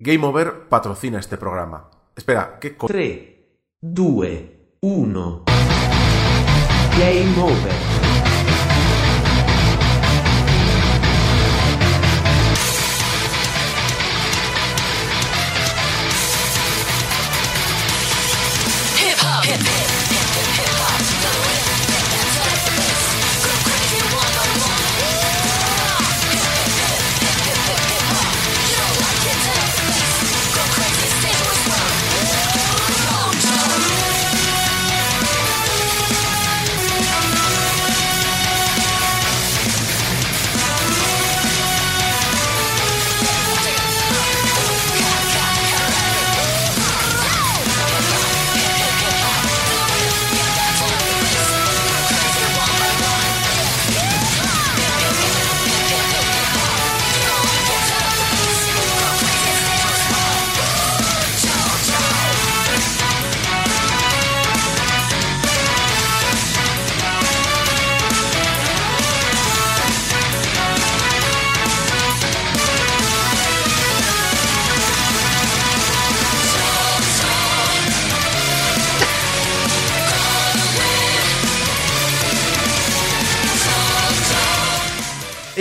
Game Over patrocina este programa. Espera, ¿qué co 3, 2, 1. Game over.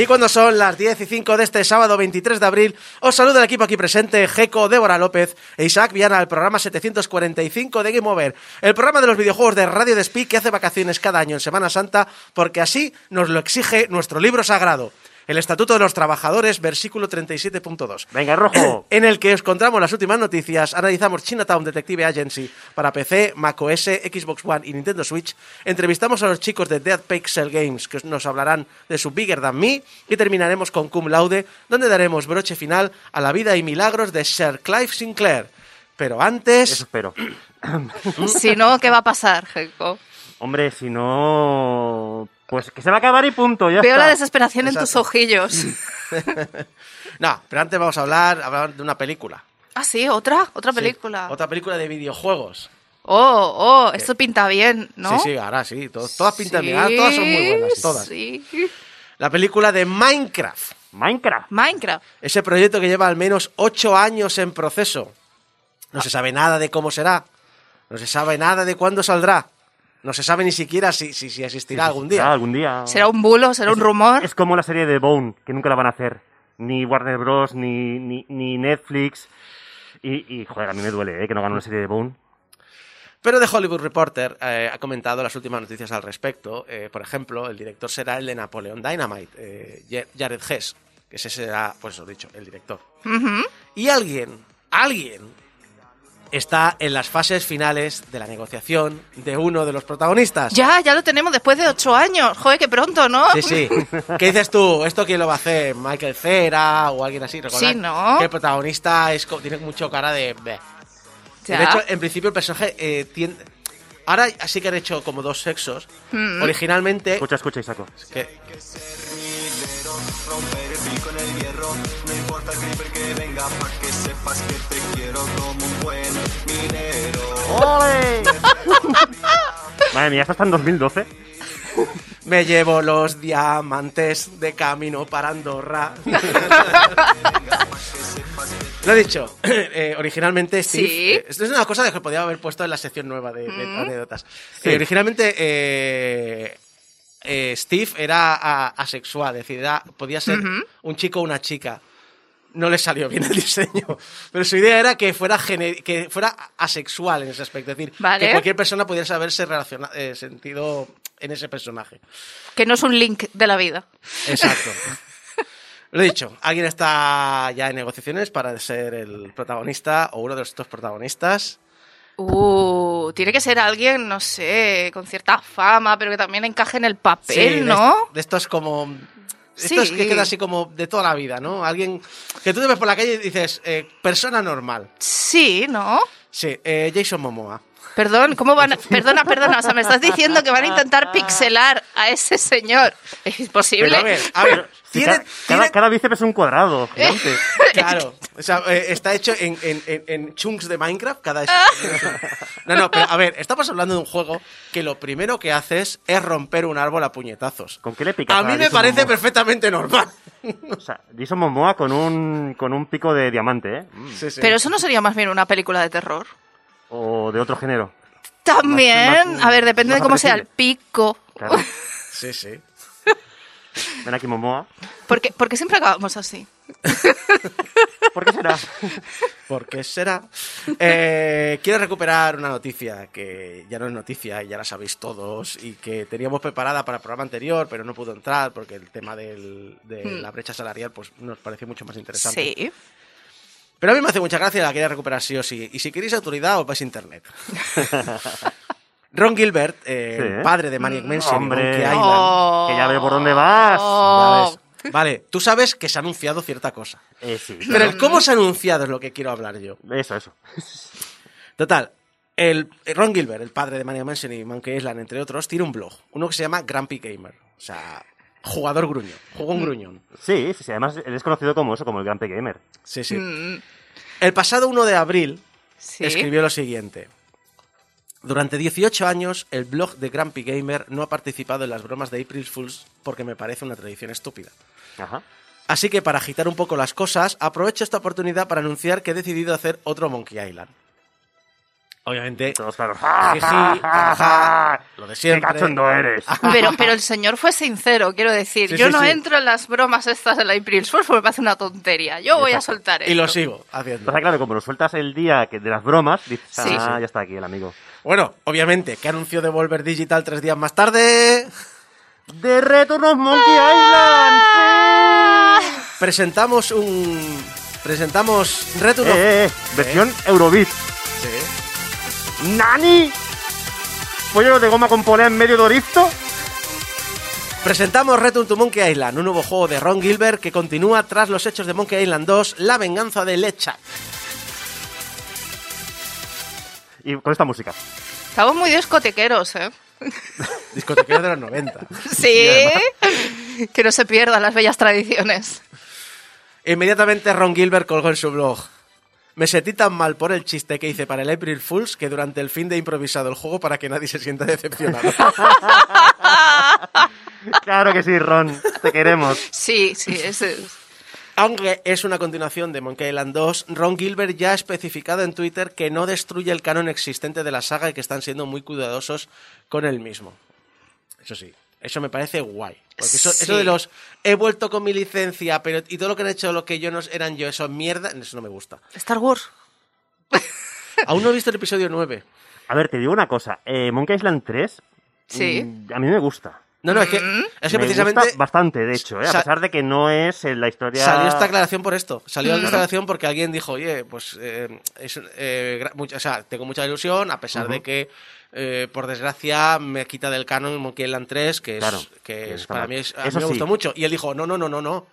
Cuando son las 10 y 5 de este sábado 23 de abril, os saluda el equipo aquí presente, Jeco, Débora López e Isaac Viana, al programa 745 de Game Over, el programa de los videojuegos de Radio Despí que hace vacaciones cada año en Semana Santa, porque así nos lo exige nuestro libro sagrado. El Estatuto de los Trabajadores, versículo 37.2. Venga, rojo. En el que os contamos las últimas noticias, analizamos Chinatown Detective Agency para PC, macOS, Xbox One y Nintendo Switch, entrevistamos a los chicos de Dead Pixel Games que nos hablarán de su Bigger Than Me y terminaremos con Cum Laude, donde daremos broche final a la vida y milagros de Sir Clive Sinclair. Pero antes... Eso espero. Si no, ¿qué va a pasar, Jeco? Hombre, si no... Pues que se va a acabar y punto, ya Veo está. la desesperación en tus ojillos. No, pero antes vamos a hablar, hablar de una película. Ah, sí, otra, otra Sí, película. otra película de videojuegos. Oh, oh, esto pinta bien, ¿no? Sí, sí, ahora sí. to- todas pintan Sí, bien. ahora todas son muy buenas, todas. Sí. La película de Minecraft. Minecraft. Minecraft. Ese proyecto que lleva al menos ocho años en proceso. No se sabe nada de cómo será. No se sabe nada de cuándo saldrá. No se sabe ni siquiera si, si, si existirá algún día. algún día. ¿Será un bulo? ¿Será un rumor? Es como la serie de Bone, que nunca la van a hacer. Ni Warner Bros, ni, ni, ni Netflix. Y, y, joder, a mí me duele, ¿eh? Que no gane una serie de Bone. Pero The Hollywood Reporter eh, ha comentado las últimas noticias al respecto. Eh, por ejemplo, el director será el de Napoleon Dynamite, eh, Ja- Jared Hess, que ese será, pues os he dicho, el director. Y alguien, alguien, está en las fases finales de la negociación de uno de los protagonistas. Ya, ya lo tenemos después de ocho años. Joder, qué pronto, ¿no? Sí, sí. ¿Qué dices tú? ¿Esto quién lo va a hacer? ¿Michael Cera o alguien así? Recordad Sí, ¿no? Que el protagonista es, tiene mucho cara de... De hecho, en principio el personaje eh, tiende... Ahora sí que han hecho como dos sexos. Mm. Originalmente... Escucha, escucha, Isaco. que- ¡Ole! Madre mía, ¿esto está en 2012? Me llevo los diamantes de camino para Andorra. Lo he dicho, eh, originalmente Steve. Sí. eh, esto es una cosa que podía haber puesto en la sección nueva de, de Mm. anécdotas. Sí. Eh, originalmente eh, eh, Steve era a- asexual, es decir, era- podía ser un chico o una chica. No le salió bien el diseño. Pero su idea era que fuera, que fuera asexual en ese aspecto. Es decir, Vale. que cualquier persona pudiese haberse relaciona- eh, sentido en ese personaje. Que no es un link de la vida. Exacto. Lo he dicho, alguien está ya en negociaciones para ser el protagonista o uno de estos protagonistas. Uh, tiene que ser alguien, no sé, con cierta fama, pero que también encaje en el papel, Sí, de ¿no? est- De estos como... Estos Sí. que queda así como de toda la vida, ¿no? Alguien que tú te ves por la calle y dices, eh, persona normal. Sí, ¿no? Sí, eh, Jason Momoa. Perdón, ¿cómo van a... Perdona, perdona, o sea, me estás diciendo que van a intentar pixelar a ese señor. Es imposible. Pero a ver, a ver, tiene, cada, tiene- cada bíceps es un cuadrado gigante. Claro, o sea, eh, está hecho en, en- en- en chunks de Minecraft cada No, no, pero a ver, estamos hablando de un juego que lo primero que haces es romper un árbol a puñetazos. ¿Con qué le picas A a mí me Jason parece Momoa? perfectamente normal. O sea, Jason Momoa con un, con un pico de diamante, ¿eh? Mm. Sí, sí. Pero eso no sería más bien una película de terror. O de otro género. También, más- a ver, depende de cómo sea el pico. Claro. Sí, sí. Ven aquí, Momoa. Porque, porque siempre acabamos así. ¿Por qué será? ¿Por qué será? Eh, quiero recuperar una noticia que ya no es noticia y ya la sabéis todos y que teníamos preparada para el programa anterior, pero no pudo entrar porque el tema del- de Hmm. la brecha salarial pues nos pareció mucho más interesante. Sí. Pero a mí me hace mucha gracia, la quería recuperar sí o sí. Y si queréis autoridad, os vais a internet. Ron Gilbert, eh, Sí. padre de Maniac Mansion y Hombre. Monkey Island, Oh. Que ya veo por dónde vas. Oh. Vale, tú sabes que se ha anunciado cierta cosa. Eh, sí. Pero el cómo se ha anunciado es lo que quiero hablar yo. Eso, eso. Total, el Ron Gilbert, el padre de Maniac Mansion y Monkey Island, entre otros, tiene un blog. Uno que se llama Grumpy Gamer. O sea, jugador gruñón. Juego un gruñón. Sí, sí, sí. Además, él es conocido como eso, como el Gran Gamer. Sí, sí. Mm, El pasado 1 de abril sí. escribió lo siguiente. Durante 18 años, el blog de Grumpy Gamer no ha participado en las bromas de April Fools porque me parece una tradición estúpida. Ajá. Así que para agitar un poco las cosas, aprovecho esta oportunidad para anunciar que he decidido hacer otro Monkey Island. Obviamente, Todos claros. Jiji, jaja, lo de siempre. ¡Qué cachondo eres! Pero, pero el señor fue sincero, quiero decir. Sí, yo sí, no sí. entro en las bromas estas de la April Fool's porque me parece una tontería. Yo voy a soltar esto. y lo sigo haciendo. Pasa claro, como lo sueltas el día de las bromas, dices, Sí. ah, Sí. ya está aquí el amigo. Bueno, obviamente, que anunció Devolver Digital tres días más tarde. ¡De Return of Monkey Island! ¡Sí! Presentamos un. Presentamos Return of. Eh, eh, versión Eurobeat. Sí. ¡Nani! ¿Pollo de goma con polea en medio de Oristo? Presentamos Return to Monkey Island, un nuevo juego de Ron Gilbert que continúa tras los hechos de Monkey Island 2, La venganza de Lechak. Y con esta música. Estamos muy discotequeros, ¿eh? Discotequero de los 90. Sí. que no se pierdan las bellas tradiciones. Inmediatamente Ron Gilbert colgó en su blog. Me sentí tan mal por el chiste que hice para el April Fools que durante el fin de he improvisado el juego para que nadie se sienta decepcionado. Claro que sí, Ron. Te queremos. Sí, sí, ese es. Aunque es una continuación de Monkey Island 2, Ron Gilbert ya ha especificado en Twitter que no destruye el canon existente de la saga y que están siendo muy cuidadosos con el mismo. Eso sí, eso me parece guay. Porque eso, Sí. eso de los he vuelto con mi licencia, pero y todo lo que han hecho lo que yo no eran yo, eso es mierda, eso no me gusta. Star Wars. Aún no he visto el episodio 9. A ver, te digo una cosa. Eh, Monkey Island 3. Sí. mm, a mí me gusta. No, no, es que, es que me precisamente gusta bastante, de hecho, ¿eh? a Sa- pesar de que no es en la historia. salió esta aclaración por esto. Salió esta aclaración porque alguien dijo, oye, pues eh, es, eh, o sea, tengo mucha ilusión, a pesar de que, eh, por desgracia, me quita del canon Monkey Island 3, que, es, Claro, que es- para mí es, a mí me sí. gustó mucho. Y él dijo, no, no, no, no, no,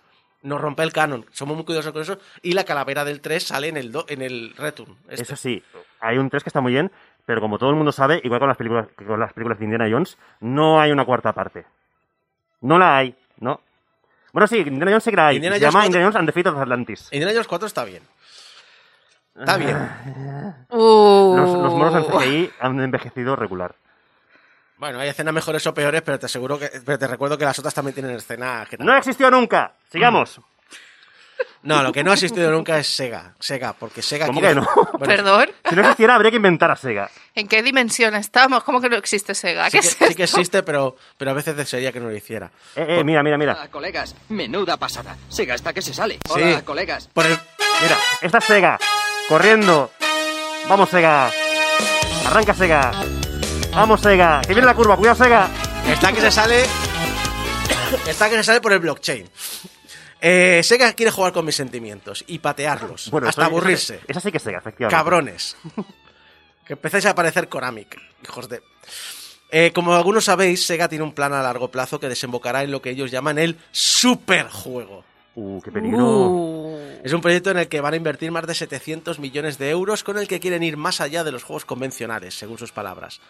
no rompe el canon. Somos muy cuidadosos con eso. Y la calavera del 3 sale en el, do- en el Return. este. Eso sí, hay un 3 que está muy bien, pero como todo el mundo sabe, igual con las películas, con las películas de Indiana Jones, no hay una cuarta parte. No la hay, ¿no? Bueno, sí, Indiana Jones sí que la hay. Indiana se Jones llama Indiana Jones and the Fate of Atlantis. Indiana Jones 4 está bien. Está bien. Uh. Los, los monos en CGI han envejecido regular. Bueno, hay escenas mejores o peores, pero te aseguro que, pero te recuerdo que las otras también tienen escenas que ¡No existió nunca! Sigamos. No, lo que no ha existido nunca es Sega. Sega, porque Sega. ¿Cómo quiere- que no? Bueno, Perdón. Si no existiera, habría que inventar a Sega. ¿En qué dimensión estamos? ¿Cómo que no existe Sega? Sí ¿Qué que, es sí que esto? existe, pero, pero a veces desearía que no lo hiciera. Eh, eh, mira, mira, mira. Hola, colegas. Menuda pasada. Se gasta que se sale. Sí. Hola, colegas. Por el, Mira, esta es Sega. Corriendo. Vamos, Sega. Arranca, Sega. Vamos, Sega. Que viene la curva. Cuidado, Sega. está que se sale. Está que se sale por el blockchain. Eh, Sega quiere jugar con mis sentimientos y patearlos. hasta eso- aburrirse. Esa, esa sí que es Sega, efectivamente. Cabrones. Que empecéis a parecer Konami, hijos de. Eh, como algunos sabéis, Sega tiene un plan a largo plazo que desembocará en lo que ellos llaman el superjuego. Uh, qué peligro. Uh. Es un proyecto en el que van a invertir más de 700 millones de euros con el que quieren ir más allá de los juegos convencionales, según sus palabras.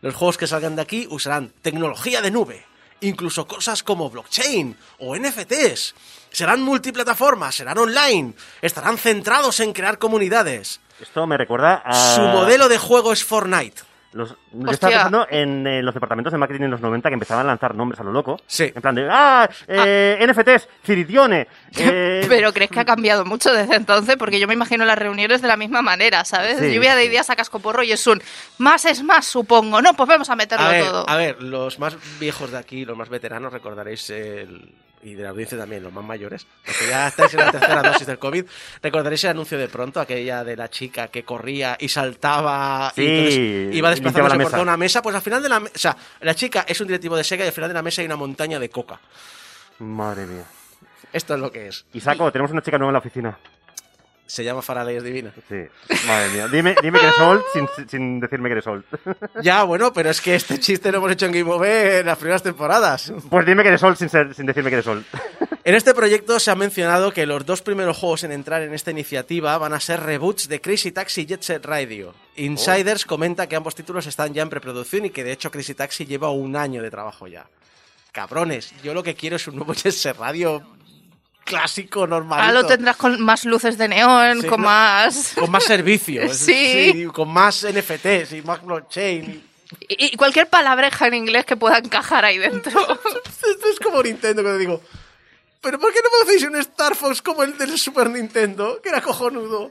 Los juegos que salgan de aquí usarán tecnología de nube, incluso cosas como blockchain o NFTs. Serán multiplataformas, serán online, estarán centrados en crear comunidades. Esto me recuerda a... Su modelo de juego es Fortnite. Los, yo estaba pensando en eh, los departamentos de marketing en los 90 que empezaban a lanzar nombres a lo loco. Sí. En plan de, ah, eh, NFTs, Ciridione. eh, Pero crees que ha cambiado mucho desde entonces, porque yo me imagino las reuniones de la misma manera, ¿sabes? Sí, Lluvia de ideas a cascoporro y es un más es más, supongo. No, pues vamos a meterlo A ver, todo. a ver, los más viejos de aquí, los más veteranos, recordaréis el. Y de la audiencia también, los más mayores, porque ya estáis en la tercera dosis del COVID, recordaréis el anuncio de pronto, aquella de la chica que corría y saltaba Sí, y iba desplazándose la por toda una mesa, pues al final de la mesa, o sea, la chica es un directivo de Sega y al final de la mesa hay una montaña de coca. Madre mía. Esto es lo que es. Y saco, tenemos una chica nueva en la oficina. Se llama Faraleyes Divina. Sí, madre mía. Dime, dime que eres old sin, sin decirme que eres old. Ya, bueno, pero es que este chiste lo hemos hecho en Game Over en las primeras temporadas. Pues dime que eres old sin, ser- sin decirme que eres old. En este proyecto se ha mencionado que los dos primeros juegos en entrar en esta iniciativa van a ser reboots de Crazy Taxi y Jet Set Radio. Insiders comenta que ambos títulos están ya en preproducción y que de hecho Crazy Taxi lleva un año de trabajo ya. Cabrones, yo lo que quiero es un nuevo Jet Set Radio clásico, normal. Ahora lo tendrás con más luces de neón, Sí, con no. más... Con más servicios, Sí. con más NFTs y más blockchain. Y, y cualquier palabreja en inglés que pueda encajar ahí dentro. Esto es como Nintendo cuando digo, ¿pero por qué no me hacéis un Star Fox como el del Super Nintendo? Que era cojonudo.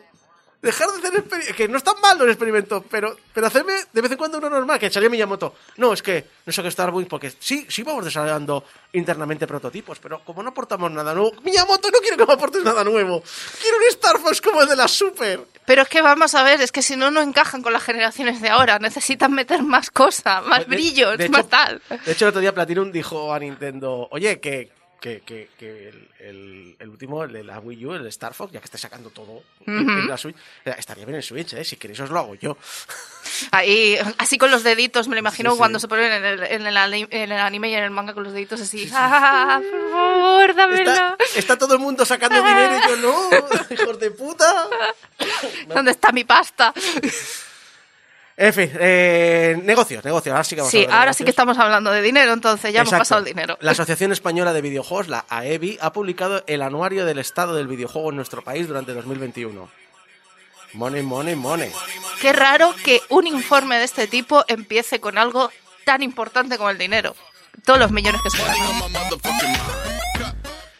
Dejar de hacer experimentos, que no están mal los experimentos, pero, pero hacerme de vez en cuando uno normal, que salió Miyamoto. No, es que no sé qué Star Wars, porque sí, sí vamos desarrollando internamente prototipos, pero como no aportamos nada nuevo, Miyamoto no quiero que me aportes nada nuevo. Quiero un Star Fox como el de la Super. Pero es que vamos a ver, es que si no, no encajan con las generaciones de ahora. Necesitan meter más cosas, más De- brillos, de más tal. De hecho, el otro día Platinum dijo a Nintendo, oye, que, que, que, que el, el- el último, el de la Wii U, el Star Fox, ya que está sacando todo en- en la Switch, eh, estaría bien en Switch, ¿eh? Si queréis os lo hago yo. Ahí, así con los deditos, me lo imagino Sí, sí. cuando se ponen en el, en, en el anime y en el manga con los deditos así. ¡Ah, por favor, dámelo! Está, está todo el mundo sacando dinero y yo no, hijos de puta. ¿Dónde está mi pasta? En fin, eh, negocios, negocios. Ahora sí que vamos a Sí, ahora sí que estamos hablando de dinero, entonces ya hemos pasado el dinero. La Asociación Española de Videojuegos, la AEBI, ha publicado el anuario del estado del videojuego en nuestro país durante 2021. Money, money, money. Qué raro que un informe de este tipo empiece con algo tan importante como el dinero. Todos los millones que se ganan.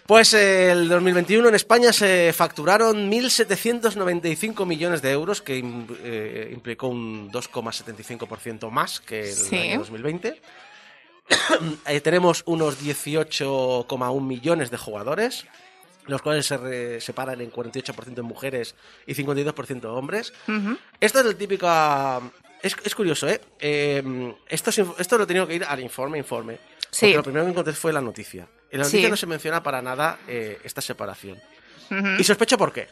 Pues eh, el 2021 en España se facturaron 1.795 millones de euros, que eh, implicó un 2,75% más que el Sí. año 2020. Eh, tenemos unos 18,1 millones de jugadores, los cuales se re- separan en 48% mujeres y 52% hombres. Esto es el típico... Es, es curioso, ¿eh? Esto, es esto lo he tenido que ir al informe, informe. Sí. Porque lo primero que encontré fue la noticia. En la noticia Sí. no se menciona para nada eh, esta separación. Y sospecho por qué.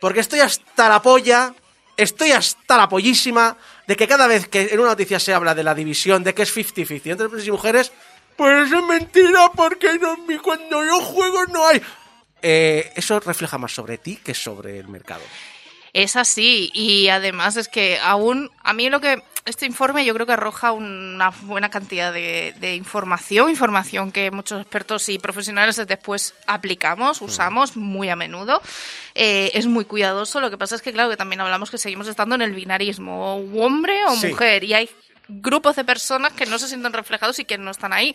Porque estoy hasta la polla, estoy hasta la pollísima de que cada vez que en una noticia se habla de la división, de que es 50-50 entre hombres y mujeres, pues es mentira porque no, cuando yo juego no hay... Eh, eso refleja más sobre ti que sobre el mercado. Es así, y además es que aún, a mí lo que este informe yo creo que arroja una buena cantidad de, de información, información que muchos expertos y profesionales después aplicamos, usamos muy a menudo. Eh, es muy cuidadoso, lo que pasa es que claro que también hablamos que seguimos estando en el binarismo, o hombre o Sí. mujer, y hay grupos de personas que no se sienten reflejados y que no están ahí.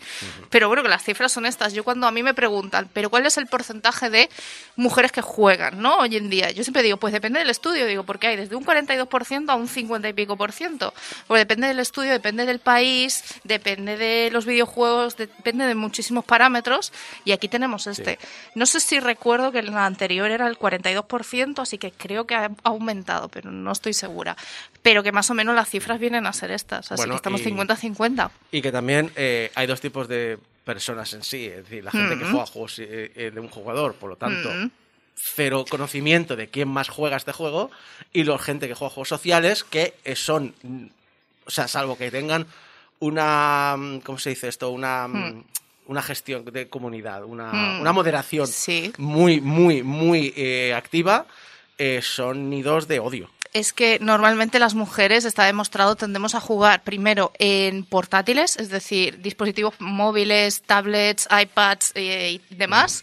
Pero bueno, que las cifras son estas. Yo cuando a mí me preguntan, ¿pero cuál es el porcentaje de mujeres que juegan, no? Hoy en día. Yo siempre digo, pues depende del estudio. Digo, porque hay desde un 42% a un 50 y pico por ciento. Pues depende del estudio, depende del país, depende de los videojuegos, depende de muchísimos parámetros. Y aquí tenemos este. No sé si recuerdo que en la anterior era el 42%, así que creo que ha aumentado, pero no estoy segura. Pero que más o menos las cifras vienen a ser estas. Así Bueno, que estamos y- 50-50. Y que también eh, hay dos tipos de personas en sí. Es decir, la gente Mm. que juega juegos eh, eh, de un jugador, por lo tanto, cero conocimiento de quién más juega este juego. Y la gente que juega juegos sociales, que son. O sea, salvo que tengan una. mm, ¿Cómo se dice esto? Una. mm, una gestión de comunidad, una, Mm. una moderación Sí. muy, muy, muy eh, activa, eh, son nidos de odio. Es que normalmente las mujeres, está demostrado, tendemos a jugar primero en portátiles, es decir, dispositivos móviles, tablets, iPads eh, y demás.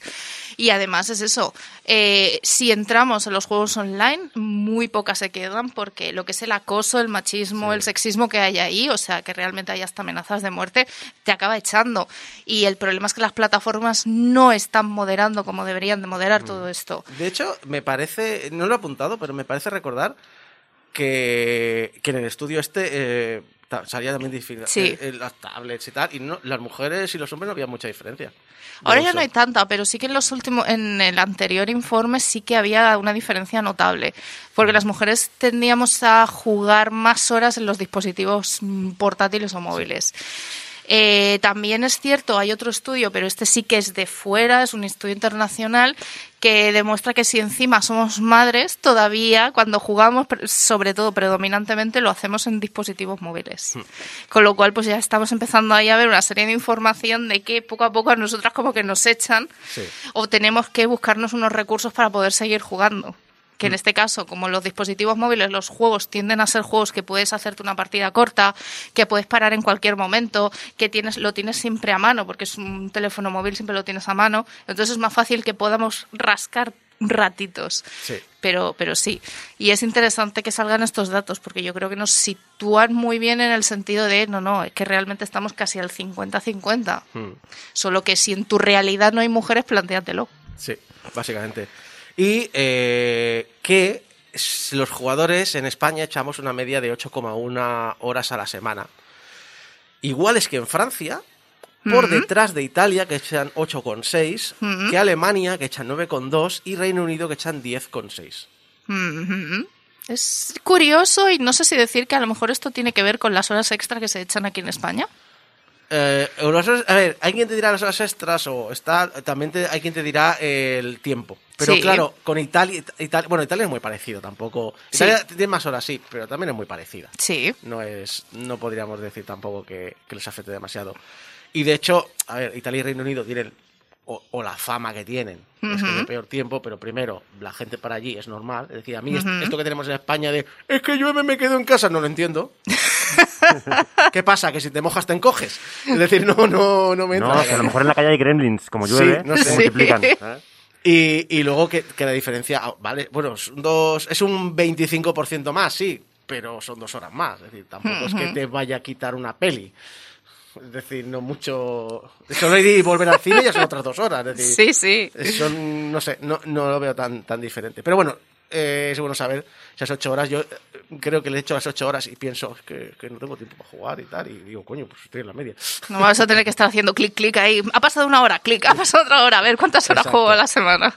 Y además es eso, eh, si entramos en los juegos online, muy pocas se quedan porque lo que es el acoso, el machismo, el sexismo que hay ahí, o sea, que realmente hay hasta amenazas de muerte, te acaba echando. Y el problema es que las plataformas no están moderando como deberían de moderar todo esto. De hecho, me parece, no lo he apuntado, pero me parece recordar que, que en el estudio este eh, salía también difícil Sí. las tablets y tal, y no, las mujeres y los hombres no había mucha diferencia. Ahora ya uso. no hay tanta, pero sí que en los últimos, en el anterior informe sí que había una diferencia notable, porque las mujeres tendíamos a jugar más horas en los dispositivos mm, portátiles o móviles. Eh, también es cierto, hay otro estudio, pero este sí que es de fuera, es un estudio internacional que demuestra que si encima somos madres, todavía cuando jugamos, sobre todo predominantemente, lo hacemos en dispositivos móviles. Con lo cual, pues ya estamos empezando ahí a ver una serie de información de que poco a poco a nosotras como que nos echan Sí. o tenemos que buscarnos unos recursos para poder seguir jugando. Que en este caso, como los dispositivos móviles, los juegos tienden a ser juegos que puedes hacerte una partida corta, que puedes parar en cualquier momento, que tienes, lo tienes siempre a mano, porque es un teléfono móvil, siempre lo tienes a mano. Entonces es más fácil que podamos rascar ratitos. Sí. Pero, pero sí. Y es interesante que salgan estos datos, porque yo creo que nos sitúan muy bien en el sentido de, no, no, es que realmente estamos casi al 50-50. Hmm. Solo que si en tu realidad no hay mujeres, plantéatelo. Sí, básicamente. Y eh, que los jugadores en España echamos una media de 8,1 horas a la semana. Iguales que en Francia, por detrás de Italia, que echan 8,6, que Alemania, que echan 9,2, y Reino Unido, que echan 10,6. Mhm. Es curioso y no sé si decir que a lo mejor esto tiene que ver con las horas extra que se echan aquí en España. Eh, a ver, hay quien te dirá las horas extras o está, también te- hay quien te dirá el tiempo. Pero Sí. claro, con Italia, Italia, bueno, Italia es muy parecido, tampoco. Sí. Italia tiene más horas, sí, pero también es muy parecida. Sí. No es, no podríamos decir tampoco que, que les afecte demasiado. Y de hecho, a ver, Italia y Reino Unido tienen o, o la fama que tienen, es que de peor tiempo, pero primero, la gente para allí es normal. Es decir, a mí est- esto que tenemos en España de es que llueve, me quedo en casa, no lo entiendo. ¿Qué pasa? Que si te mojas te encoges. Es decir, no, no, no me entra. No, la que a lo mejor en la calle hay gremlins, como Sí, llueve, no se multiplican. Sí. ¿eh? Y, y luego que, que la diferencia, ah, vale, bueno, es un, dos, es un 25% más, sí, pero son dos horas más. Es decir, tampoco es que te vaya a quitar una peli. Es decir, no mucho. Solo ir y volver al cine ya son otras dos horas. Es decir, Sí, sí. son, no sé, no, no lo veo tan, tan diferente. Pero bueno, eh, es bueno saber esas ocho horas. Yo eh, creo que le he hecho las ocho horas y pienso que, que no tengo tiempo para jugar y tal. Y digo, coño, pues estoy en la media. No vas a tener que estar haciendo clic, clic ahí. Ha pasado una hora, clic. Ha pasado otra hora. A ver cuántas horas Exacto. juego a la semana.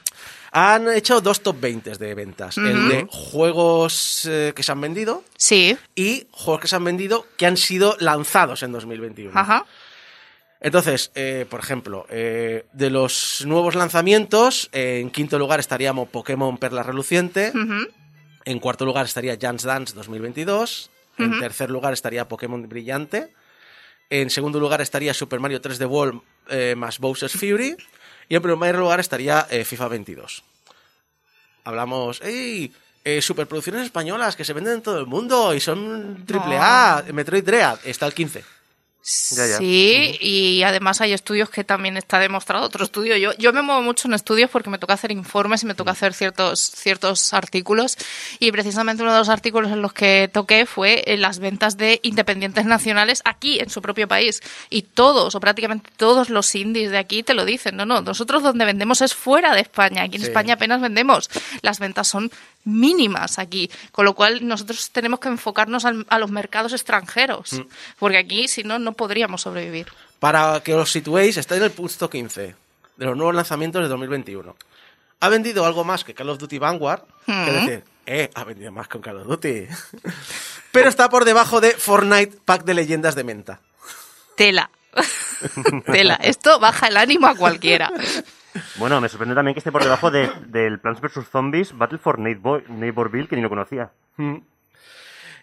Han hecho dos top 20 de ventas. El de juegos eh, que se han vendido Sí. y juegos que se han vendido que han sido lanzados en 2021. Ajá. Entonces, eh, por ejemplo, eh, de los nuevos lanzamientos, eh, en quinto lugar estaríamos Pokémon Perla Reluciente, en cuarto lugar estaría Jans Dance 2022, en tercer lugar estaría Pokémon Brillante, en segundo lugar estaría Super Mario 3D World más Bowser's Fury, y en primer lugar estaría FIFA 22. Hablamos, ¡ey! eh, superproducciones españolas que se venden en todo el mundo y son triple A, Metroid Dread, está el 15. Ya, ya. Sí, y además hay estudios que también está demostrado. Otro estudio, yo, yo me muevo mucho en estudios porque me toca hacer informes y me toca hacer ciertos, ciertos artículos. Y precisamente uno de los artículos en los que toqué fue en las ventas de independientes nacionales aquí, en su propio país. Y todos, o prácticamente todos los indies de aquí te lo dicen. No, no, nosotros donde vendemos es fuera de España. Aquí en Sí. España apenas vendemos. Las ventas son mínimas aquí, con lo cual nosotros tenemos que enfocarnos al- a los mercados extranjeros, Mm. porque aquí si no no podríamos sobrevivir. Para que os situéis, está en el puesto 15 de los nuevos lanzamientos de 2021. Ha vendido algo más que Call of Duty Vanguard, que Hmm. decir, eh, ha vendido más con Call of Duty. Pero está por debajo de Fortnite Pack de Leyendas de Menta. Tela. Tela. Esto baja el ánimo a cualquiera. Bueno, me sorprende también que esté por debajo de- del Plants vs. Zombies Battle for Neighbor- Neighborville, que ni lo conocía.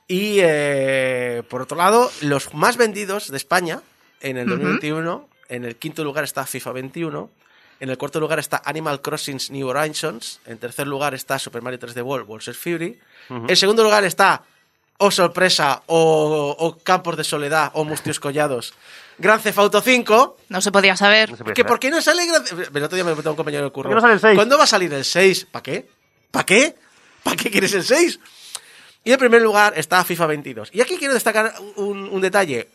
Y eh, por otro lado, los más vendidos de España en el 2021 En el quinto lugar está FIFA 21. En el cuarto lugar está Animal Crossing New Horizons. En tercer lugar está Super Mario 3D World, Bowser's Fury. En segundo lugar está, oh sorpresa, o, o Campos de Soledad, o Mustios Collados, Grand Theft Auto 5. No se podía saber. No se puede Que saber. por qué no sale Theft- El otro día me preguntó un compañero del curro. ¿Por qué no sale el 6? ¿Cuándo va a salir el 6? ¿Para qué? ¿Para qué? ¿Para qué quieres el 6? Y en primer lugar está FIFA 22. Y aquí quiero destacar un, un detalle.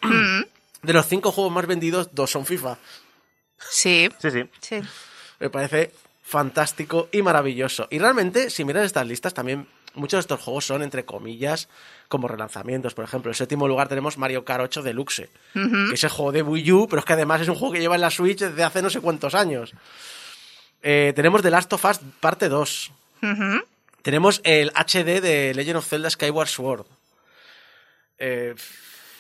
De los cinco juegos más vendidos, dos son FIFA. Sí. Sí, sí. Sí. Me parece fantástico y maravilloso. Y realmente, si miras estas listas, también muchos de estos juegos son, entre comillas, como relanzamientos. Por ejemplo, en séptimo lugar tenemos Mario Kart 8 Deluxe, que es el juego de Wii U, pero es que además es un juego que lleva en la Switch desde hace no sé cuántos años. Eh, tenemos The Last of Us parte 2. Tenemos el HD de Legend of Zelda Skyward Sword. Eh,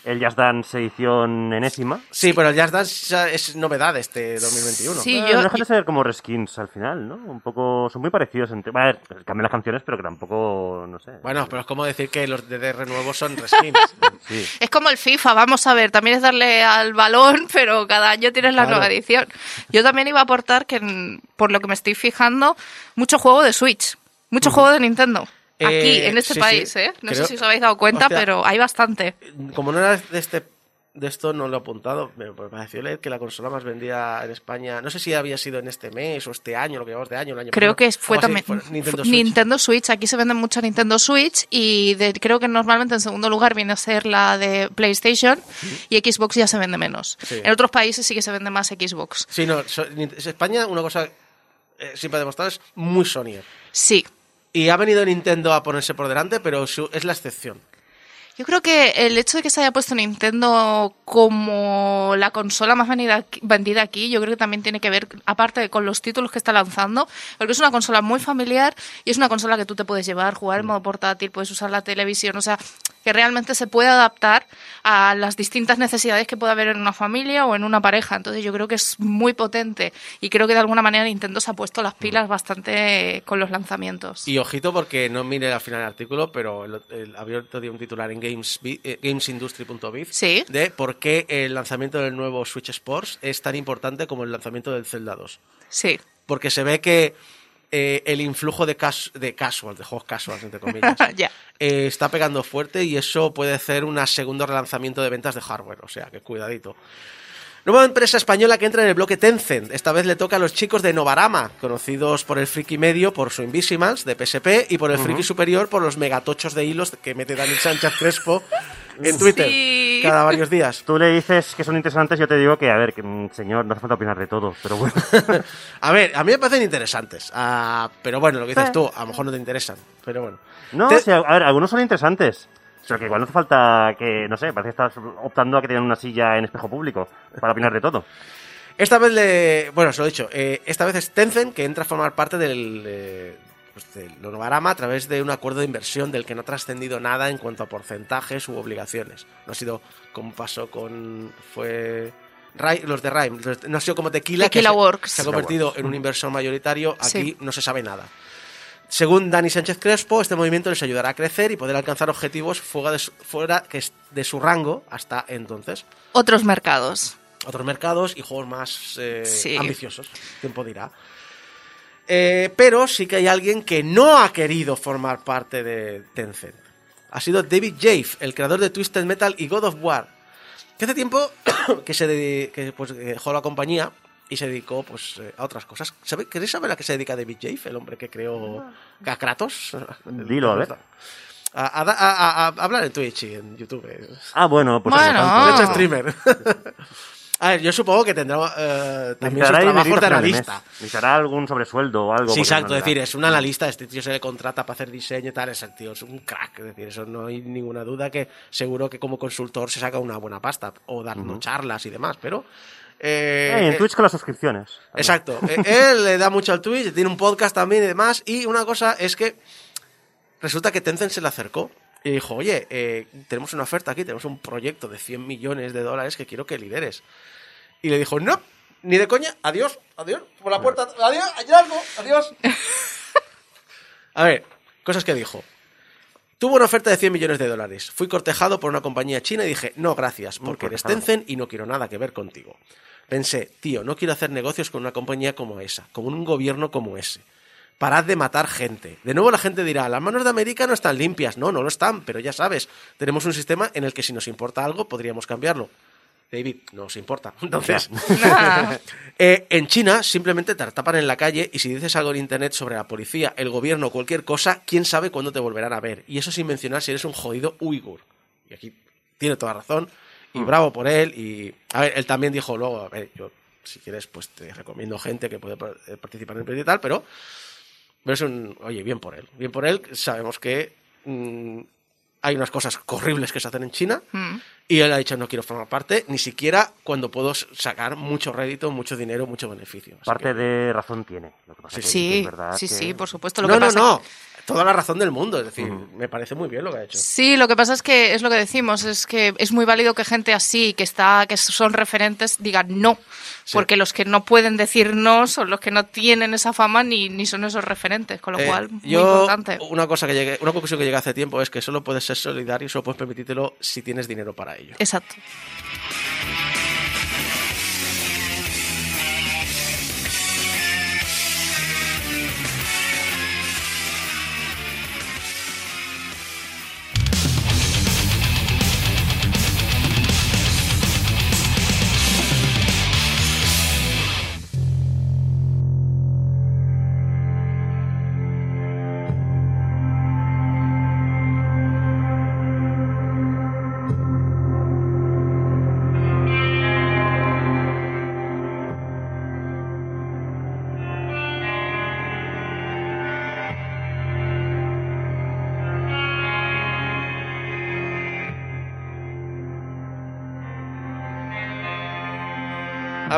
El Just Dance edición enésima. sí, pero el Just Dance es novedad este 2021. Sí, Eh, yo- no dejan de ser como reskins al final, ¿no? Un poco... Son muy parecidos. Entre... A ver, cambian las canciones, pero que tampoco... No sé. Bueno, pero es como decir que los DDR nuevos son reskins. Sí. Es como el FIFA, vamos a ver, también es darle al balón, pero cada año tienes la Claro. nueva edición. Yo también iba a aportar que, por lo que me estoy fijando, mucho juego de Switch, mucho juego de Nintendo. Aquí, Eh, en este sí, país. ¿eh? No Creo- sé si os habéis dado cuenta, Hostia. pero hay bastante. Como no era de este de esto no lo he apuntado, me me pareció leer que la consola más vendida en España, no sé si había sido en este mes o este año, lo que llevamos de año, el año Creo que fue también Nintendo Switch. Nintendo Switch. Aquí se vende mucha Nintendo Switch y de- creo que normalmente en segundo lugar viene a ser la de PlayStation y Xbox ya se vende menos. Sí. En otros países sí que se vende más Xbox. Sí, no, so- España una cosa eh, siempre ha demostrado es muy Sony. Sí. Y ha venido Nintendo a ponerse por delante, pero es la excepción. Yo creo que el hecho de que se haya puesto Nintendo como la consola más vendida aquí, vendida aquí, yo creo que también tiene que ver, aparte con los títulos que está lanzando, porque es una consola muy familiar y es una consola que tú te puedes llevar, jugar en modo portátil, puedes usar la televisión, o sea, que realmente se puede adaptar a las distintas necesidades que puede haber en una familia o en una pareja. Entonces yo creo que es muy potente y creo que de alguna manera Nintendo se ha puesto las pilas bastante con los lanzamientos. Y ojito porque no mire al final el artículo, pero había otro día un titular en Games, eh, gamesindustry.biz Sí. de por qué el lanzamiento del nuevo Switch Sports es tan importante como el lanzamiento del Zelda 2. Sí. Porque se ve que eh, el influjo de, cas de casual, de juegos casuals, entre comillas, eh, está pegando fuerte y eso puede hacer un segundo relanzamiento de ventas de hardware. O sea, que cuidadito. Nueva empresa española que entra en el bloque Tencent. Esta vez le toca a los chicos de Novarama, conocidos por el friki medio por su Invisimals de PSP y por el friki superior por los megatochos de hilos que mete Dani Sánchez Crespo en Twitter Sí. cada varios días. Tú le dices que son interesantes, yo te digo que, a ver, que, mm, señor, no hace falta opinar de todo, pero bueno. A ver, a mí me parecen interesantes. ah, pero bueno, lo que dices Eh. tú, a lo mejor no te interesan. Pero bueno. No, Te- o sea, a ver, algunos son interesantes. Pero que igual no hace falta que, no sé, parece que estás optando a que tengan una silla en espejo público para opinar de todo. Esta vez le. Bueno, os lo he dicho. eh, esta vez es Tencent que entra a formar parte del. eh, pues del Novarama a través de un acuerdo de inversión del que no ha trascendido nada en cuanto a porcentajes u obligaciones. No ha sido como pasó con. Fue. Rai- los de de- no ha sido como Tequila, Tequila que se- Works. se, ha convertido en un inversor mayoritario. Aquí Sí. no se sabe nada. Según Dani Sánchez Crespo, este movimiento les ayudará a crecer y poder alcanzar objetivos fuera de su, fuera de rango hasta entonces Otros mercados. otros mercados y juegos más eh, Sí. ambiciosos. Tiempo dirá. Eh, pero sí que hay alguien que no ha querido formar parte de Tencent. Ha sido David Jaffe, el creador de Twisted Metal y God of War. Que hace tiempo que se que, pues, dejó la compañía y se dedicó pues, eh, a otras cosas. ¿Sabe- ¿Queréis saber a qué se dedica David Jaffe, el hombre que creó a Kratos? Dilo, a ver. A, a- a- a- hablar en Twitch y en YouTube. Ah, bueno, pues... Bueno. no De tanto. hecho, streamer. a ver, yo supongo que tendrá eh, también sus trabajos de analista. Necesitará algún sobresueldo o algo. Sí, exacto. no Es decir, es un analista. Este tío se le contrata para hacer diseño y tal. Ese tío es un crack. Es decir, eso no hay ninguna duda que seguro que como consultor se saca una buena pasta o dando charlas y demás. Pero. Eh, Eh, en eh, Twitch con las suscripciones. Exacto. Él le da mucho al Twitch, tiene un podcast también y demás. Y una cosa es que resulta que Tencent se le acercó y dijo, oye, eh, tenemos una oferta aquí, tenemos un proyecto de 100 millones de dólares que quiero que lideres. Y le dijo, no, ni de coña, adiós, adiós, por la puerta, adiós, hallazgo, adiós. A ver, cosas que dijo. Tuvo una oferta de 100 millones de dólares. Fui cortejado por una compañía china y dije, no, gracias, porque eres. Tencent y no quiero nada que ver contigo. Pensé, tío, no quiero hacer negocios con una compañía como esa, con un gobierno como ese. Parad de matar gente. De nuevo la gente dirá, las manos de América no están limpias. No, no lo están, pero ya sabes, tenemos un sistema en el que si nos importa algo podríamos cambiarlo. David, no os importa. Entonces, Nah. eh, en China simplemente te tapan en la calle y si dices algo en internet sobre la policía, el gobierno o cualquier cosa, quién sabe cuándo te volverán a ver. Y eso sin mencionar si eres un jodido uigur. Y aquí tiene toda razón. Y bravo por él. Y a ver, él también dijo luego, a ver, yo si quieres, pues te recomiendo gente que puede eh, participar en el proyecto y tal, pero, pero es un, oye, bien por él. Bien por él, sabemos que mm, hay unas cosas horribles que se hacen en China. Mm. Y él ha dicho, no quiero formar parte, ni siquiera cuando puedo sacar mucho rédito, mucho dinero, mucho beneficio. Así Parte que- de razón tiene. Lo que pasa que Sí, es verdad sí, que- sí, por supuesto. Lo no, que no, pasa no. Toda la razón del mundo. Es decir, me parece muy bien lo que ha hecho. Sí, lo que pasa es que es lo que decimos, es que es muy válido que gente así, que está, que son referentes, digan no, Sí. porque los que no pueden decir no son los que no tienen esa fama ni, ni son esos referentes, con lo Eh, cual muy yo, importante. una cosa que llegué, una conclusión que llegué hace tiempo es que solo puedes ser solidario y solo puedes permitírtelo si tienes dinero para ello. Exacto.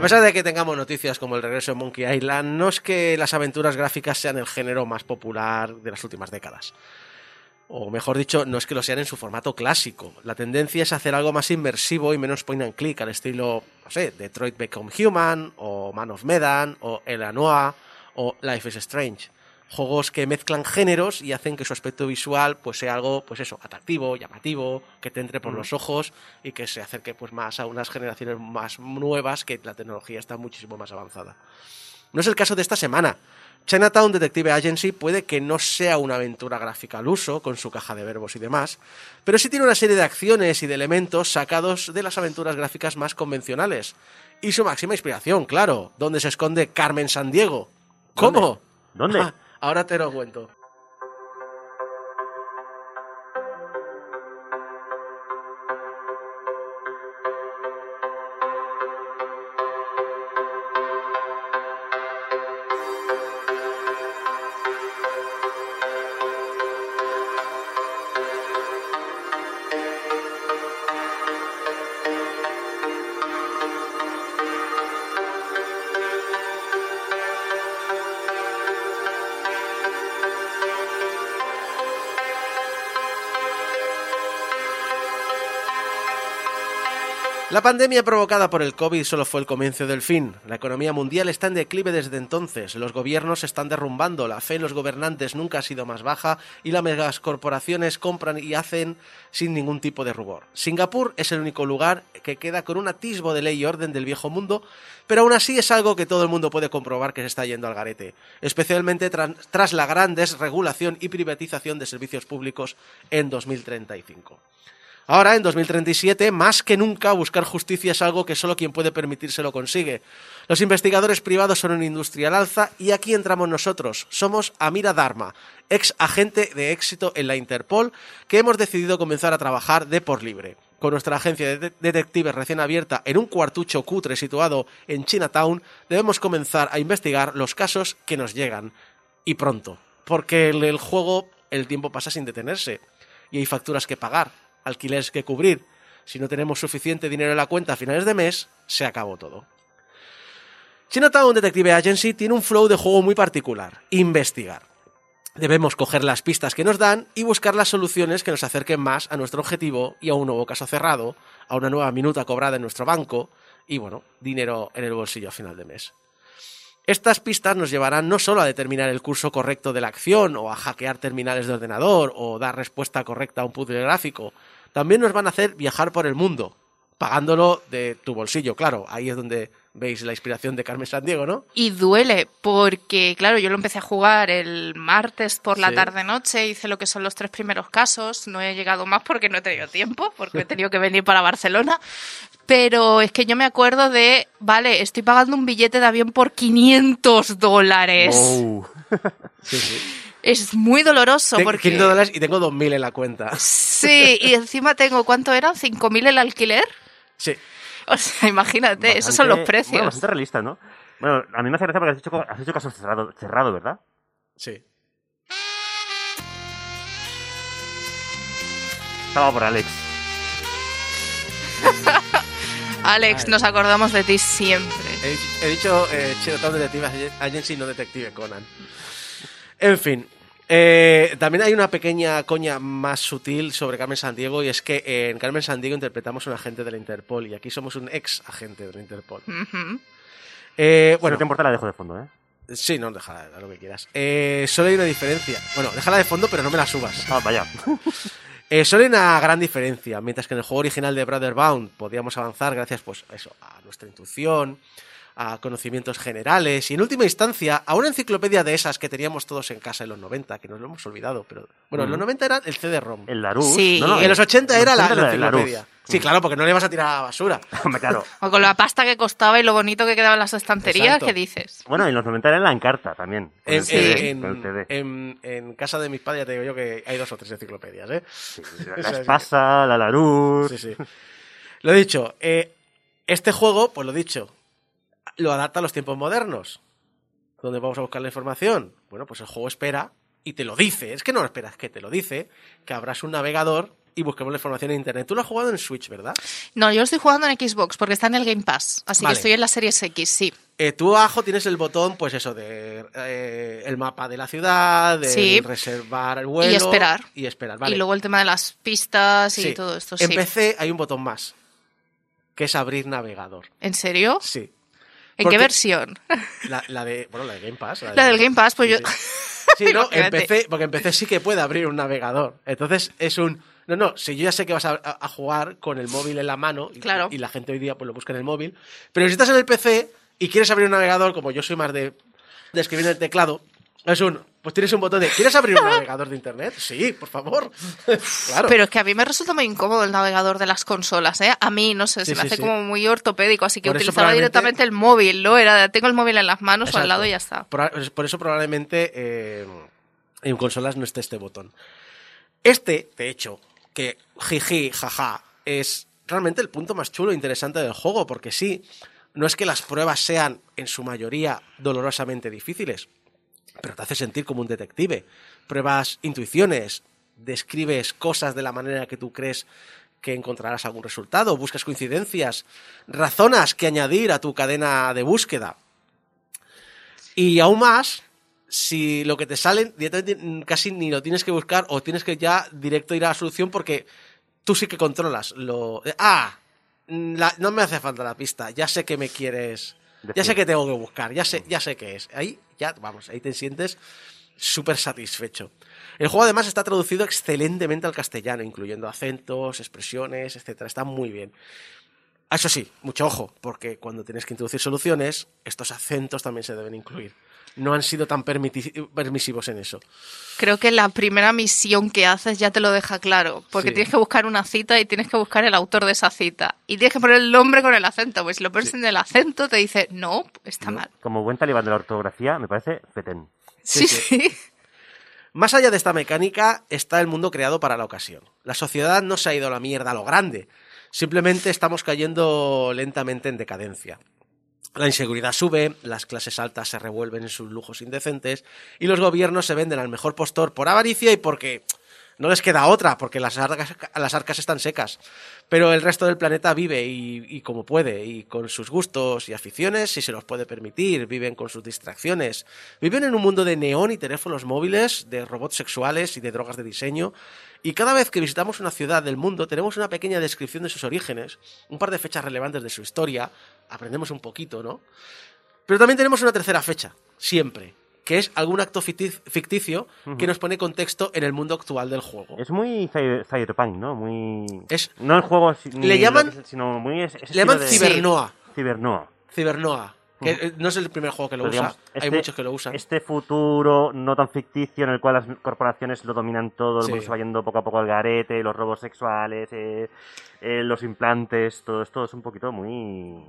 Pesar de que tengamos noticias como el regreso de Monkey Island, no es que las aventuras gráficas sean el género más popular de las últimas décadas. O mejor dicho, no es que lo sean en su formato clásico. La tendencia es hacer algo más inmersivo y menos point and click, al estilo, no sé, Detroit Become Human, o Man of Medan, o El Anoa, o Life is Strange. Juegos que mezclan géneros y hacen que su aspecto visual pues sea algo, pues eso, atractivo, llamativo, que te entre por los ojos y que se acerque pues más a unas generaciones más nuevas que la tecnología está muchísimo más avanzada. No es el caso de esta semana. Chinatown Detective Agency puede que no sea una aventura gráfica al uso, con su caja de verbos y demás, pero sí tiene una serie de acciones y de elementos sacados de las aventuras gráficas más convencionales. Y su máxima inspiración, claro, donde se esconde Carmen Sandiego. ¿Cómo? ¿Dónde? Ah, ahora te lo cuento. La pandemia provocada por el COVID solo fue el comienzo del fin. La economía mundial está en declive desde entonces, los gobiernos se están derrumbando, la fe en los gobernantes nunca ha sido más baja y las megas corporaciones compran y hacen sin ningún tipo de rubor. Singapur es el único lugar que queda con un atisbo de ley y orden del viejo mundo, pero aún así es algo que todo el mundo puede comprobar que se está yendo al garete, especialmente tras la gran desregulación y privatización de servicios públicos en 2035. Ahora, en 2037, más que nunca, buscar justicia es algo que solo quien puede permitirse lo consigue. Los investigadores privados son una industria al alza y aquí entramos nosotros. Somos Amira Dharma, ex agente de éxito en la Interpol, que hemos decidido comenzar a trabajar de por libre. Con nuestra agencia de de- detectives recién abierta en un cuartucho cutre situado en Chinatown, debemos comenzar a investigar los casos que nos llegan. Y pronto. Porque en el juego el tiempo pasa sin detenerse. Y hay facturas que pagar, alquileres que cubrir. Si no tenemos suficiente dinero en la cuenta a finales de mes, se acabó todo. Chinatown Detective Agency tiene un flow de juego muy particular, investigar. Debemos coger las pistas que nos dan y buscar las soluciones que nos acerquen más a nuestro objetivo y a un nuevo caso cerrado, a una nueva minuta cobrada en nuestro banco y, bueno, dinero en el bolsillo a final de mes. Estas pistas nos llevarán no solo a determinar el curso correcto de la acción o a hackear terminales de ordenador o dar respuesta correcta a un puzzle gráfico, también nos van a hacer viajar por el mundo, pagándolo de tu bolsillo, claro. Ahí es donde veis la inspiración de Carmen Sandiego, ¿no? Y duele, porque claro, yo lo empecé a jugar el martes por la Sí. tarde-noche, hice lo que son los tres primeros casos, no he llegado más porque no he tenido tiempo, porque he tenido que venir para Barcelona, pero es que yo me acuerdo de, vale, estoy pagando un billete de avión por 500 dólares. Sí, sí. Es muy doloroso Tengo porque... 500 dólares y tengo 2.000 en la cuenta. Sí, y encima tengo, ¿cuánto eran? ¿5.000 el alquiler? Sí. O sea, imagínate, esos son los precios. Bueno, bastante realista, ¿no? Bueno, a mí me hace gracia porque has hecho, has hecho caso cerrado, cerrado, ¿verdad? Sí. Estaba por Alex. Alex, nos acordamos de ti siempre. He, he dicho eh, Detective Agency, no Detective Conan. En fin. Eh, también hay una pequeña coña más sutil sobre Carmen Sandiego y es que en Carmen Sandiego interpretamos un agente de la Interpol y aquí somos un ex agente de la Interpol. Eh, Bueno, bueno, no te importa, la dejo de fondo, ¿eh? sí, no, déjala, lo que quieras. Eh, solo hay una diferencia. Bueno, déjala de fondo, pero no me la subas. Ah, vaya. Eh, solo hay una gran diferencia. Mientras que en el juego original de Brother Bound podíamos avanzar gracias pues, a, eso, a nuestra intuición, a conocimientos generales y en última instancia a una enciclopedia de esas que teníamos todos en casa en los 90, que nos lo hemos olvidado, pero bueno, en los Ujú. 90 era el CD-ROM. El Larus. Sí, no, no, y en los 80 era la, los la 80 era el enciclopedia. Sí, claro, porque no le vas a tirar a la basura. Hombre, claro. O con la pasta que costaba y lo bonito que quedaba en las estanterías, Exacto. ¿qué dices? Bueno, en los 90 era en la encarta también. En, el CD, en- con el CD. en- en casa de mis padres ya te digo yo que hay dos o tres enciclopedias, ¿eh? Sí, la, la es- Espasa, la Larus. Sí, sí. Lo dicho, eh, este juego, pues lo dicho, lo adapta a los tiempos modernos. ¿Dónde vamos a buscar la información? Bueno, pues el juego espera y te lo dice. Es que no lo esperas, que te lo dice, que abras un navegador y busquemos la información en internet. Tú lo has jugado en Switch, ¿verdad? No, yo lo estoy jugando en Xbox porque está en el Game Pass, así Vale. que estoy en la Series X, sí. Eh, tú abajo tienes el botón, pues eso, de eh, el mapa de la ciudad, de Sí. reservar el vuelo. Y esperar. Y esperar, vale. Y luego el tema de las pistas y Sí. todo esto, En sí. PC hay un botón más, que es abrir navegador. ¿En serio? Sí. ¿En qué versión? La, la de, bueno, la de Game Pass. La del Game Pass, pues Sí, yo... sí. Sí, no, empecé, porque empecé sí que puede abrir un navegador. Entonces es un. No, no, si yo ya sé que vas a jugar con el móvil en la mano y, Claro. y la gente hoy día pues lo busca en el móvil, pero si estás en el PC y quieres abrir un navegador, como yo soy más de, de escribir en el teclado, es un. Pues tienes un botón de. ¿Quieres abrir un navegador de internet? Sí, por favor. claro. Pero es que a mí me resulta muy incómodo el navegador de las consolas, ¿eh? A mí, no sé, Sí, se me sí, hace sí. como muy ortopédico, así que Por utilizaba probablemente- directamente el móvil, ¿no? Era, tengo el móvil en las manos o al Exacto. lado y ya está. Por, por eso probablemente eh, en consolas no esté este botón. Este, de hecho, que jiji, jaja, es realmente el punto más chulo e interesante del juego, porque sí, no es que las pruebas sean en su mayoría dolorosamente difíciles, pero te hace sentir como un detective. Pruebas intuiciones, describes cosas de la manera que tú crees que encontrarás algún resultado, buscas coincidencias, razonas que añadir a tu cadena de búsqueda. Y aún más, si lo que te salen casi ni lo tienes que buscar o tienes que ya directo ir a la solución porque tú sí que controlas lo... Ah, no me hace falta la pista, ya sé que me quieres... Ya sé que tengo que buscar, ya sé, ya sé qué es. Ahí, ya, vamos, ahí te sientes súper satisfecho. El juego además está traducido excelentemente al castellano, incluyendo acentos, expresiones, etcétera. Está muy bien. Eso sí, mucho ojo, porque cuando tienes que introducir soluciones, estos acentos también se deben incluir. No han sido tan permisivos en eso. Creo que la primera misión que haces ya te lo deja claro, porque Sí. tienes que buscar una cita y tienes que buscar el autor de esa cita. Y tienes que poner el nombre con el acento, pues si lo pones en el acento te dice, no, está mal. Como buen talibán de la ortografía, me parece fetén. Sí, Sí, sí. Más allá de esta mecánica está el mundo creado para la ocasión. La sociedad no se ha ido a la mierda a lo grande. Simplemente estamos cayendo lentamente en decadencia. La inseguridad sube, las clases altas se revuelven en sus lujos indecentes y los gobiernos se venden al mejor postor por avaricia y porque no les queda otra, porque las arcas, las arcas están secas. Pero el resto del planeta vive y, y como puede, y con sus gustos y aficiones, si se los puede permitir, viven con sus distracciones. Viven en un mundo de neón y teléfonos móviles, de robots sexuales y de drogas de diseño. Y cada vez que visitamos una ciudad del mundo tenemos una pequeña descripción de sus orígenes, un par de fechas relevantes de su historia, aprendemos un poquito, ¿no? Pero también tenemos una tercera fecha, siempre, que es algún acto ficti- ficticio que nos pone contexto en el mundo actual del juego. Es muy cyber- cyberpunk, ¿no? Muy... Es- No el juego, Le llaman- sino muy... Le llaman de- Cibernoa. Cibernoa. Cibernoa. Que eh, no es el primer juego que lo Pero, usa, digamos, hay este- muchos que lo usan. Este futuro no tan ficticio en el cual las corporaciones lo dominan todo, el Sí. mundo se va yendo poco a poco al garete, los robos sexuales, eh, eh, los implantes, todo esto es un poquito muy...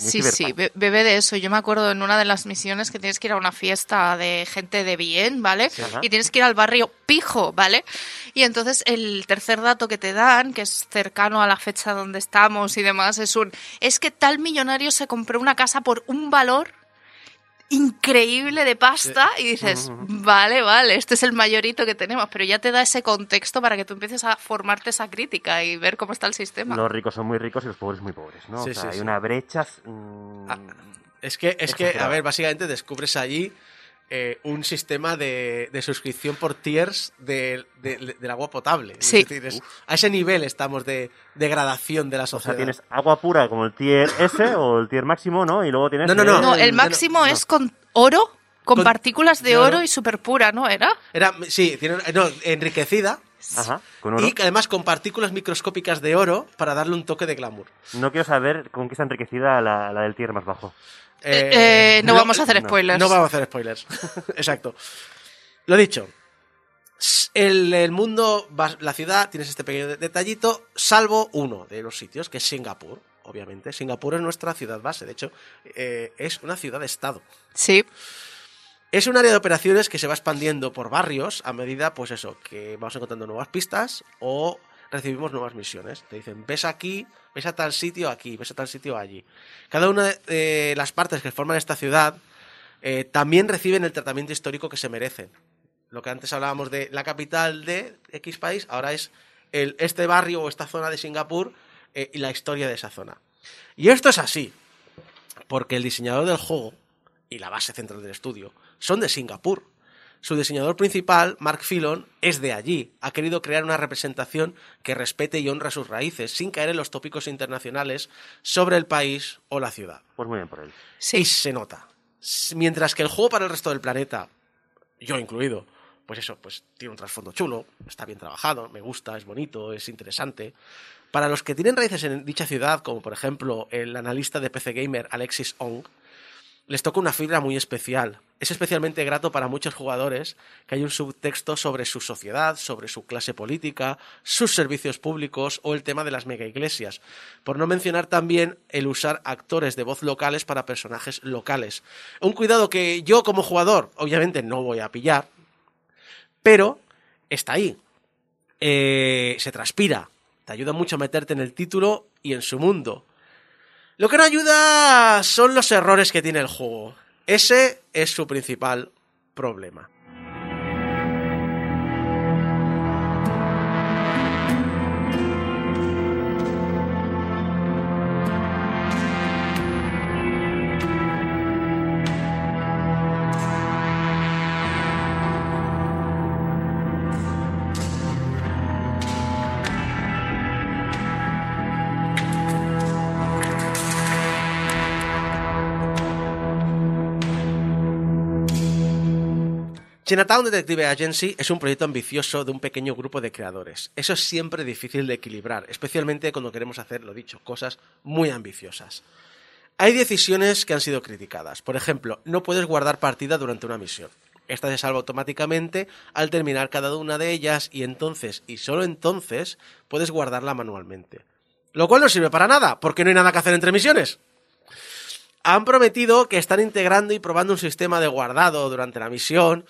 muy Sí, sí, bebe de eso. Yo me acuerdo en una de las misiones que tienes que ir a una fiesta de gente de bien, ¿vale? Y tienes que ir al barrio Pijo, ¿vale? Y entonces el tercer dato que te dan, que es cercano a la fecha donde estamos y demás, es un es que tal millonario se compró una casa por un valor increíble de pasta y dices, vale, vale, este es el mayorito que tenemos, pero ya te da ese contexto para que tú empieces a formarte esa crítica y ver cómo está el sistema. Los ricos son muy ricos y los pobres muy pobres, ¿no? Sí, o sea, sí, hay sí. una brecha... mm, Ah, Es que, es que, a ver, básicamente descubres allí eh, un sistema de, de suscripción por tiers de- de- del agua potable. Es Sí. decir, es- a ese nivel estamos de degradación de la o sea, sociedad. tienes agua pura como el tier S o el tier máximo, ¿no? Y luego tienes... No, no, no. eh, No, el máximo no. es con oro, con, Con- partículas de oro, y super pura, ¿no era? Era, sí, tiene, no, enriquecida Ajá, con oro. y además con partículas microscópicas de oro para darle un toque de glamour. No quiero saber con qué está enriquecida la, la del tier más bajo. Eh, eh, no, vamos a hacer spoilers. No vamos a hacer spoilers. Exacto. Lo dicho. El, el mundo, la ciudad, tienes este pequeño de- detallito, salvo uno de los sitios, que es Singapur, obviamente. Singapur es nuestra ciudad base, de hecho, eh, es una ciudad-estado. Sí, Es un área de operaciones que se va expandiendo por barrios a medida, pues eso, que vamos encontrando nuevas pistas o recibimos nuevas misiones. Te dicen, ves aquí, ves a tal sitio aquí, ves a tal sitio allí. Cada una de las partes que forman esta ciudad eh, también reciben el tratamiento histórico que se merecen. Lo que antes hablábamos de la capital de X país, ahora es el, este barrio o esta zona de Singapur eh, y la historia de esa zona. Y esto es así, porque el diseñador del juego y la base central del estudio son de Singapur. Su diseñador principal, Mark Fillon, es de allí. Ha querido crear una representación que respete y honra sus raíces, sin caer en los tópicos internacionales sobre el país o la ciudad. Pues muy bien por él. sí. Y se nota. Mientras que el juego para el resto del planeta, yo incluido, pues eso, pues tiene un trasfondo chulo, está bien trabajado, me gusta, es bonito, es interesante. Para los que tienen raíces en dicha ciudad, como por ejemplo el analista de PC Gamer Alexis Ong, les toca una fibra muy especial. Es especialmente grato para muchos jugadores que hay un subtexto sobre su sociedad, sobre su clase política, sus servicios públicos o el tema de las mega iglesias. Por no mencionar también el usar actores de voz locales para personajes locales. Un cuidado que yo como jugador obviamente no voy a pillar, pero está ahí. Eh, se transpira. Te ayuda mucho a meterte en el título y en su mundo. Lo que no ayuda son los errores que tiene el juego. Ese es su principal problema. Chinatown Detective Agency es un proyecto ambicioso de un pequeño grupo de creadores. Eso es siempre difícil de equilibrar, especialmente cuando queremos hacer, lo dicho, cosas muy ambiciosas. Hay decisiones que han sido criticadas. Por ejemplo, no puedes guardar partida durante una misión. Esta se salva automáticamente al terminar cada una de ellas y entonces, y solo entonces, puedes guardarla manualmente. Lo cual no sirve para nada, porque no hay nada que hacer entre misiones. Han prometido que están integrando y probando un sistema de guardado durante la misión,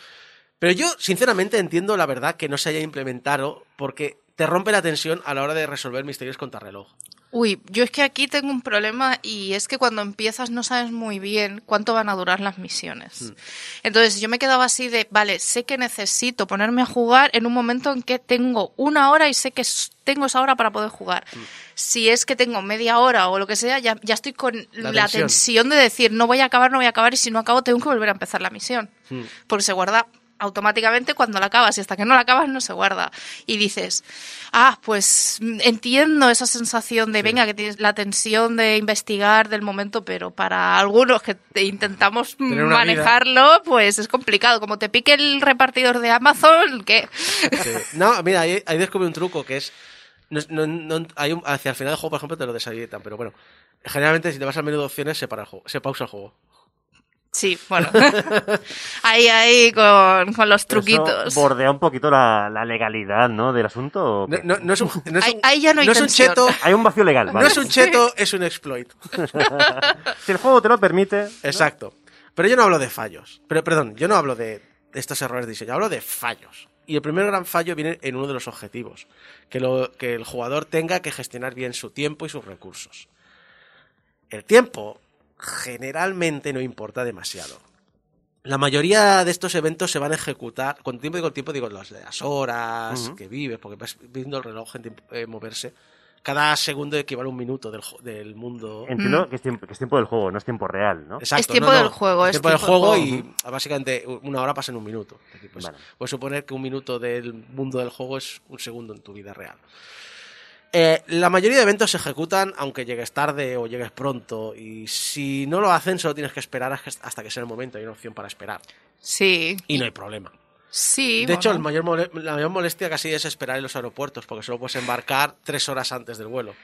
pero yo, sinceramente, entiendo la verdad que no se haya implementado porque te rompe la tensión a la hora de resolver misterios contrarreloj. Uy, yo es que aquí tengo un problema y es que cuando empiezas no sabes muy bien cuánto van a durar las misiones. Entonces yo me quedaba así de, vale, sé que necesito ponerme a jugar en un momento en que tengo una hora y sé que tengo esa hora para poder jugar. Si es que tengo media hora o lo que sea, ya, ya estoy con La la, tensión. tensión de decir, no voy a acabar, no voy a acabar y si no acabo tengo que volver a empezar la misión. Porque se guarda automáticamente cuando la acabas y hasta que no la acabas no se guarda. Y dices, ah, pues entiendo esa sensación de, venga, que tienes la tensión de investigar del momento, pero para algunos que te intentamos manejarlo, pues es complicado. Como te pique el repartidor de Amazon, ¿qué? Sí. No, mira, ahí, ahí descubrí un truco que es. no- no- no- hay un- hacia el final del juego, por ejemplo, te lo deshabilitan, pero bueno. Generalmente, si te vas al menú de opciones, se, para el juego, se pausa el juego. Sí, bueno. ahí, ahí, con, con los eso truquitos. bordea un poquito la, la legalidad, ¿no? Del asunto. ¿o No, no- no es un, no es Ahí- un- ahí ya no hay es un cheto, Hay un vacío legal, no vale. es un cheto, es un exploit. Si el juego te lo permite. Exacto. Pero yo no hablo de fallos. Pero, perdón, yo no hablo de estos errores de diseño, hablo de fallos. Y el primer gran fallo viene en uno de los objetivos, que, lo, que el jugador tenga que gestionar bien su tiempo y sus recursos. El tiempo generalmente no importa demasiado. La mayoría de estos eventos se van a ejecutar, con tiempo digo tiempo, digo las, las horas que vives, porque vas viendo el reloj en tiempo- eh, moverse. Cada segundo equivale a un minuto del, del mundo. Entiendo que, es tiempo, que es tiempo del juego, no es tiempo real, ¿no? Exacto, Es tiempo del juego, es tiempo del tiempo del juego juego. y básicamente una hora pasa en un minuto. Pues, Vale. Puedes suponer que un minuto del mundo del juego es un segundo en tu vida real. Eh, la mayoría de eventos se ejecutan aunque llegues tarde o llegues pronto y si no lo hacen solo tienes que esperar hasta que sea el momento, hay una opción para esperar Sí. y no hay problema. Sí. De hecho, el mayor la mayor molestia casi es esperar en los aeropuertos porque solo puedes embarcar tres horas antes del vuelo.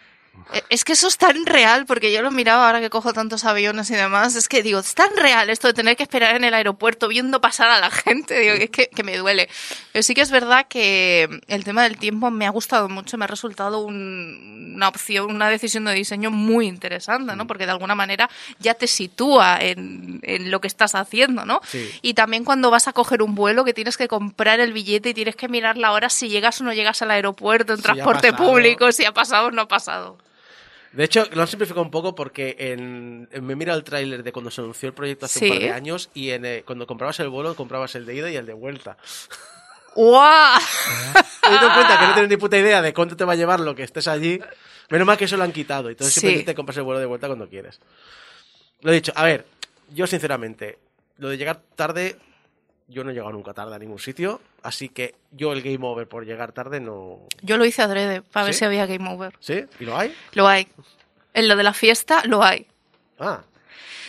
Eh, Es que eso es tan real, porque yo lo miraba ahora que cojo tantos aviones y demás, es que digo, es tan real esto de tener que esperar en el aeropuerto viendo pasar a la gente, digo, que es que, que me duele. Pero sí que es verdad que el tema del tiempo me ha gustado mucho, me ha resultado un- una opción, una decisión de diseño muy interesante, ¿no? Porque de alguna manera ya te sitúa en, en lo que estás haciendo, ¿no? Sí. Y también cuando vas a coger un vuelo que tienes que comprar el billete y tienes que mirar la hora si llegas o no llegas al aeropuerto, en Si transporte público, si ha pasado o no ha pasado. De hecho, lo han simplificado un poco porque en, en- me mira el tráiler de cuando se anunció el proyecto hace Sí. un par de años y en, eh, cuando comprabas el vuelo comprabas el de ida y el de vuelta. ¡Guau! Teniendo en cuenta que no tienes ni puta idea de cuánto te va a llevar lo que estés allí, menos mal que eso lo han quitado. Entonces Sí. simplemente te compras el vuelo de vuelta cuando quieres. Lo he dicho, a ver, yo sinceramente, lo de llegar tarde, yo no he llegado nunca tarde a ningún sitio, así que yo el game over por llegar tarde no... Yo lo hice adrede para ver ¿Sí? si había game over. ¿Sí? ¿Y lo hay? Lo hay. En lo de la fiesta, lo hay. Ah,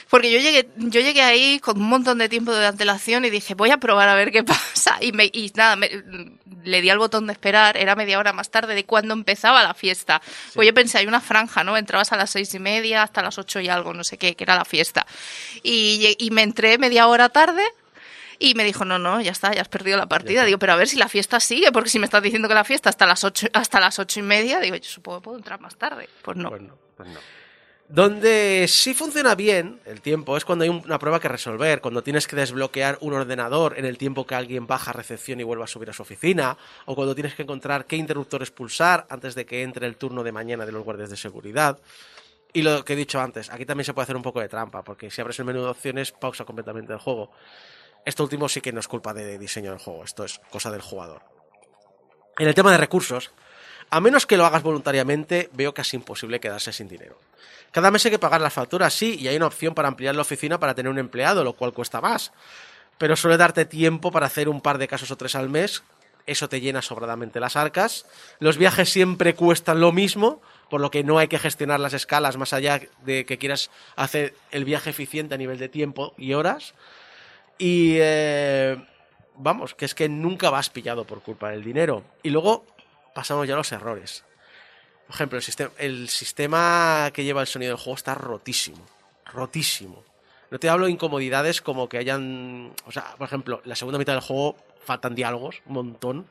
Porque yo llegué, yo llegué ahí con un montón de tiempo de antelación y dije, voy a probar a ver qué pasa. Y, me, y nada, me- le di al botón de esperar, era media hora más tarde de cuando empezaba la fiesta. Pues yo pensé, hay una franja, ¿no? Entrabas a las seis y media hasta las ocho y algo, no sé qué, que era la fiesta. Y, y me entré media hora tarde. Y me dijo, no, no, ya está, ya has perdido la partida. Digo, pero a ver si la fiesta sigue, porque si me estás diciendo que la fiesta hasta las ocho, hasta las ocho y media, digo, yo supongo que puedo entrar más tarde. Pues no. pues no. Pues no. Donde sí funciona bien el tiempo es cuando hay un- una prueba que resolver, cuando tienes que desbloquear un ordenador en el tiempo que alguien baja a recepción y vuelva a subir a su oficina, o cuando tienes que encontrar qué interruptores pulsar antes de que entre el turno de mañana de los guardias de seguridad. Y lo que he dicho antes, aquí también se puede hacer un poco de trampa, porque si abres el menú de opciones pausa completamente el juego. Esto último sí que no es culpa de diseño del juego, esto es cosa del jugador. En el tema de recursos, a menos que lo hagas voluntariamente, veo casi imposible quedarse sin dinero. Cada mes hay que pagar las facturas, sí, y hay una opción para ampliar la oficina para tener un empleado, lo cual cuesta más. Pero suele darte tiempo para hacer un par de casos o tres al mes. Eso te llena sobradamente las arcas. Los viajes siempre cuestan lo mismo, por lo que no hay que gestionar las escalas más allá de que quieras hacer el viaje eficiente a nivel de tiempo y horas. Y eh, vamos, que es que nunca vas pillado por culpa del dinero. Y luego pasamos ya a los errores. Por ejemplo, el sistema, que lleva el sonido del juego está rotísimo. Rotísimo. No te hablo de incomodidades como que hayan. O sea, por ejemplo, la segunda mitad del juego faltan diálogos, un montón.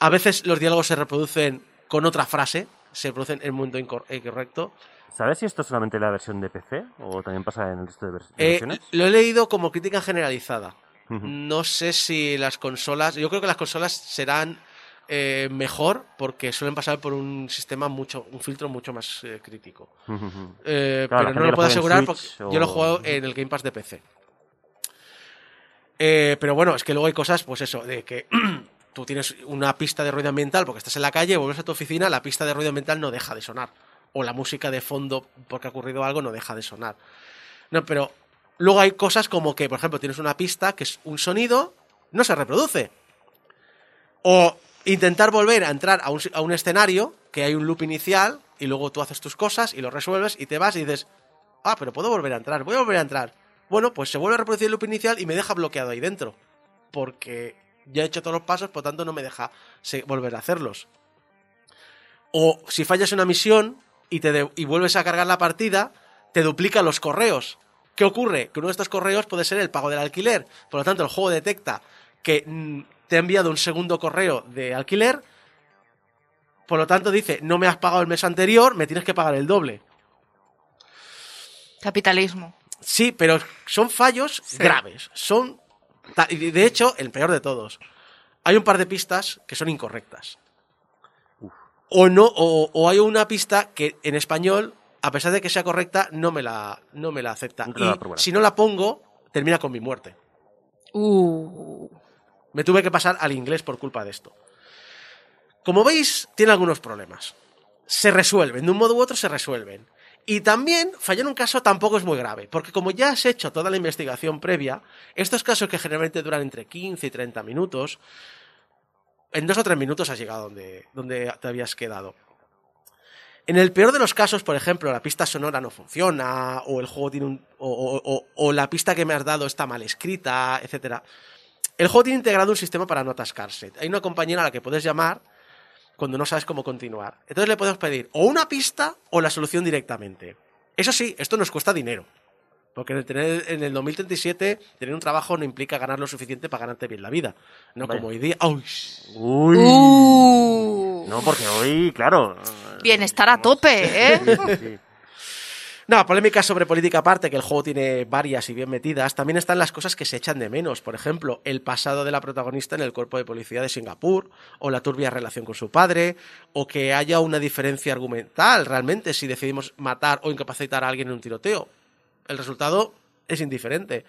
A veces los diálogos se reproducen con otra frase, se producen en el momento incor- incorrecto. ¿Sabes si esto es solamente la versión de PC o también pasa en el resto de, vers- Eh, versiones? lo he leído como crítica generalizada. No sé si las consolas. Yo creo que las consolas serán eh, mejor porque suelen pasar por un sistema mucho, un filtro mucho más eh, crítico. Eh, Claro, pero no lo lo puedo asegurar Switch porque yo lo o- juego en el Game Pass de PC. Pero bueno, es que luego hay cosas, pues eso, de que tú tienes una pista de ruido ambiental porque estás en la calle, vuelves a tu oficina, la pista de ruido ambiental no deja de sonar. O la música de fondo porque ha ocurrido algo no deja de sonar. No, pero luego hay cosas como que, por ejemplo, tienes una pista que es un sonido no se reproduce. O intentar volver a entrar a un, a un escenario que hay un loop inicial y luego tú haces tus cosas y lo resuelves y te vas y dices, ah, pero puedo volver a entrar, voy a volver a entrar. Bueno, pues se vuelve a reproducir el loop inicial y me deja bloqueado ahí dentro. Porque ya he hecho todos los pasos, por tanto no me deja volver a hacerlos. O si fallas una misión y, te de- y vuelves a cargar la partida, te duplica los correos. ¿Qué ocurre? Que uno de estos correos puede ser el pago del alquiler. Por lo tanto, el juego detecta que mm, te ha enviado un segundo correo de alquiler. Por lo tanto, dice, no me has pagado el mes anterior, me tienes que pagar el doble. Capitalismo. Sí, pero son fallos graves. Son. De hecho, el peor de todos. Hay un par de pistas que son incorrectas. O no, o, o hay una pista que en español, a pesar de que sea correcta, no me la, no me la acepta. No la Y si no la pongo, termina con mi muerte. Uh. Me tuve que pasar al inglés por culpa de esto. Como veis, tiene algunos problemas. Se resuelven, de un modo u otro se resuelven. Y también, fallar un caso tampoco es muy grave, porque como ya has hecho toda la investigación previa, estos casos que generalmente duran entre 15 y 30 minutos, en dos o tres minutos has llegado donde, donde te habías quedado. En el peor de los casos, por ejemplo, la pista sonora no funciona, o el juego tiene un. o, o- la pista que me has dado está mal escrita, etcétera. El juego tiene integrado un sistema para no atascarse. Hay una compañera a la que puedes llamar cuando no sabes cómo continuar. Entonces le podemos pedir o una pista o la solución directamente. Eso sí, esto nos cuesta dinero. Porque en el, tener, en el 2037 tener un trabajo no implica ganar lo suficiente para ganarte bien la vida. No como hoy día. ¡Ay! Uy. Uh. No, porque hoy, claro. Bienestar a tope, ¿eh? Sí, sí. No, polémicas sobre política aparte, que el juego tiene varias y bien metidas, también están las cosas que se echan de menos. Por ejemplo, el pasado de la protagonista en el cuerpo de policía de Singapur, o la turbia relación con su padre, o que haya una diferencia argumental realmente si decidimos matar o incapacitar a alguien en un tiroteo. El resultado es indiferente.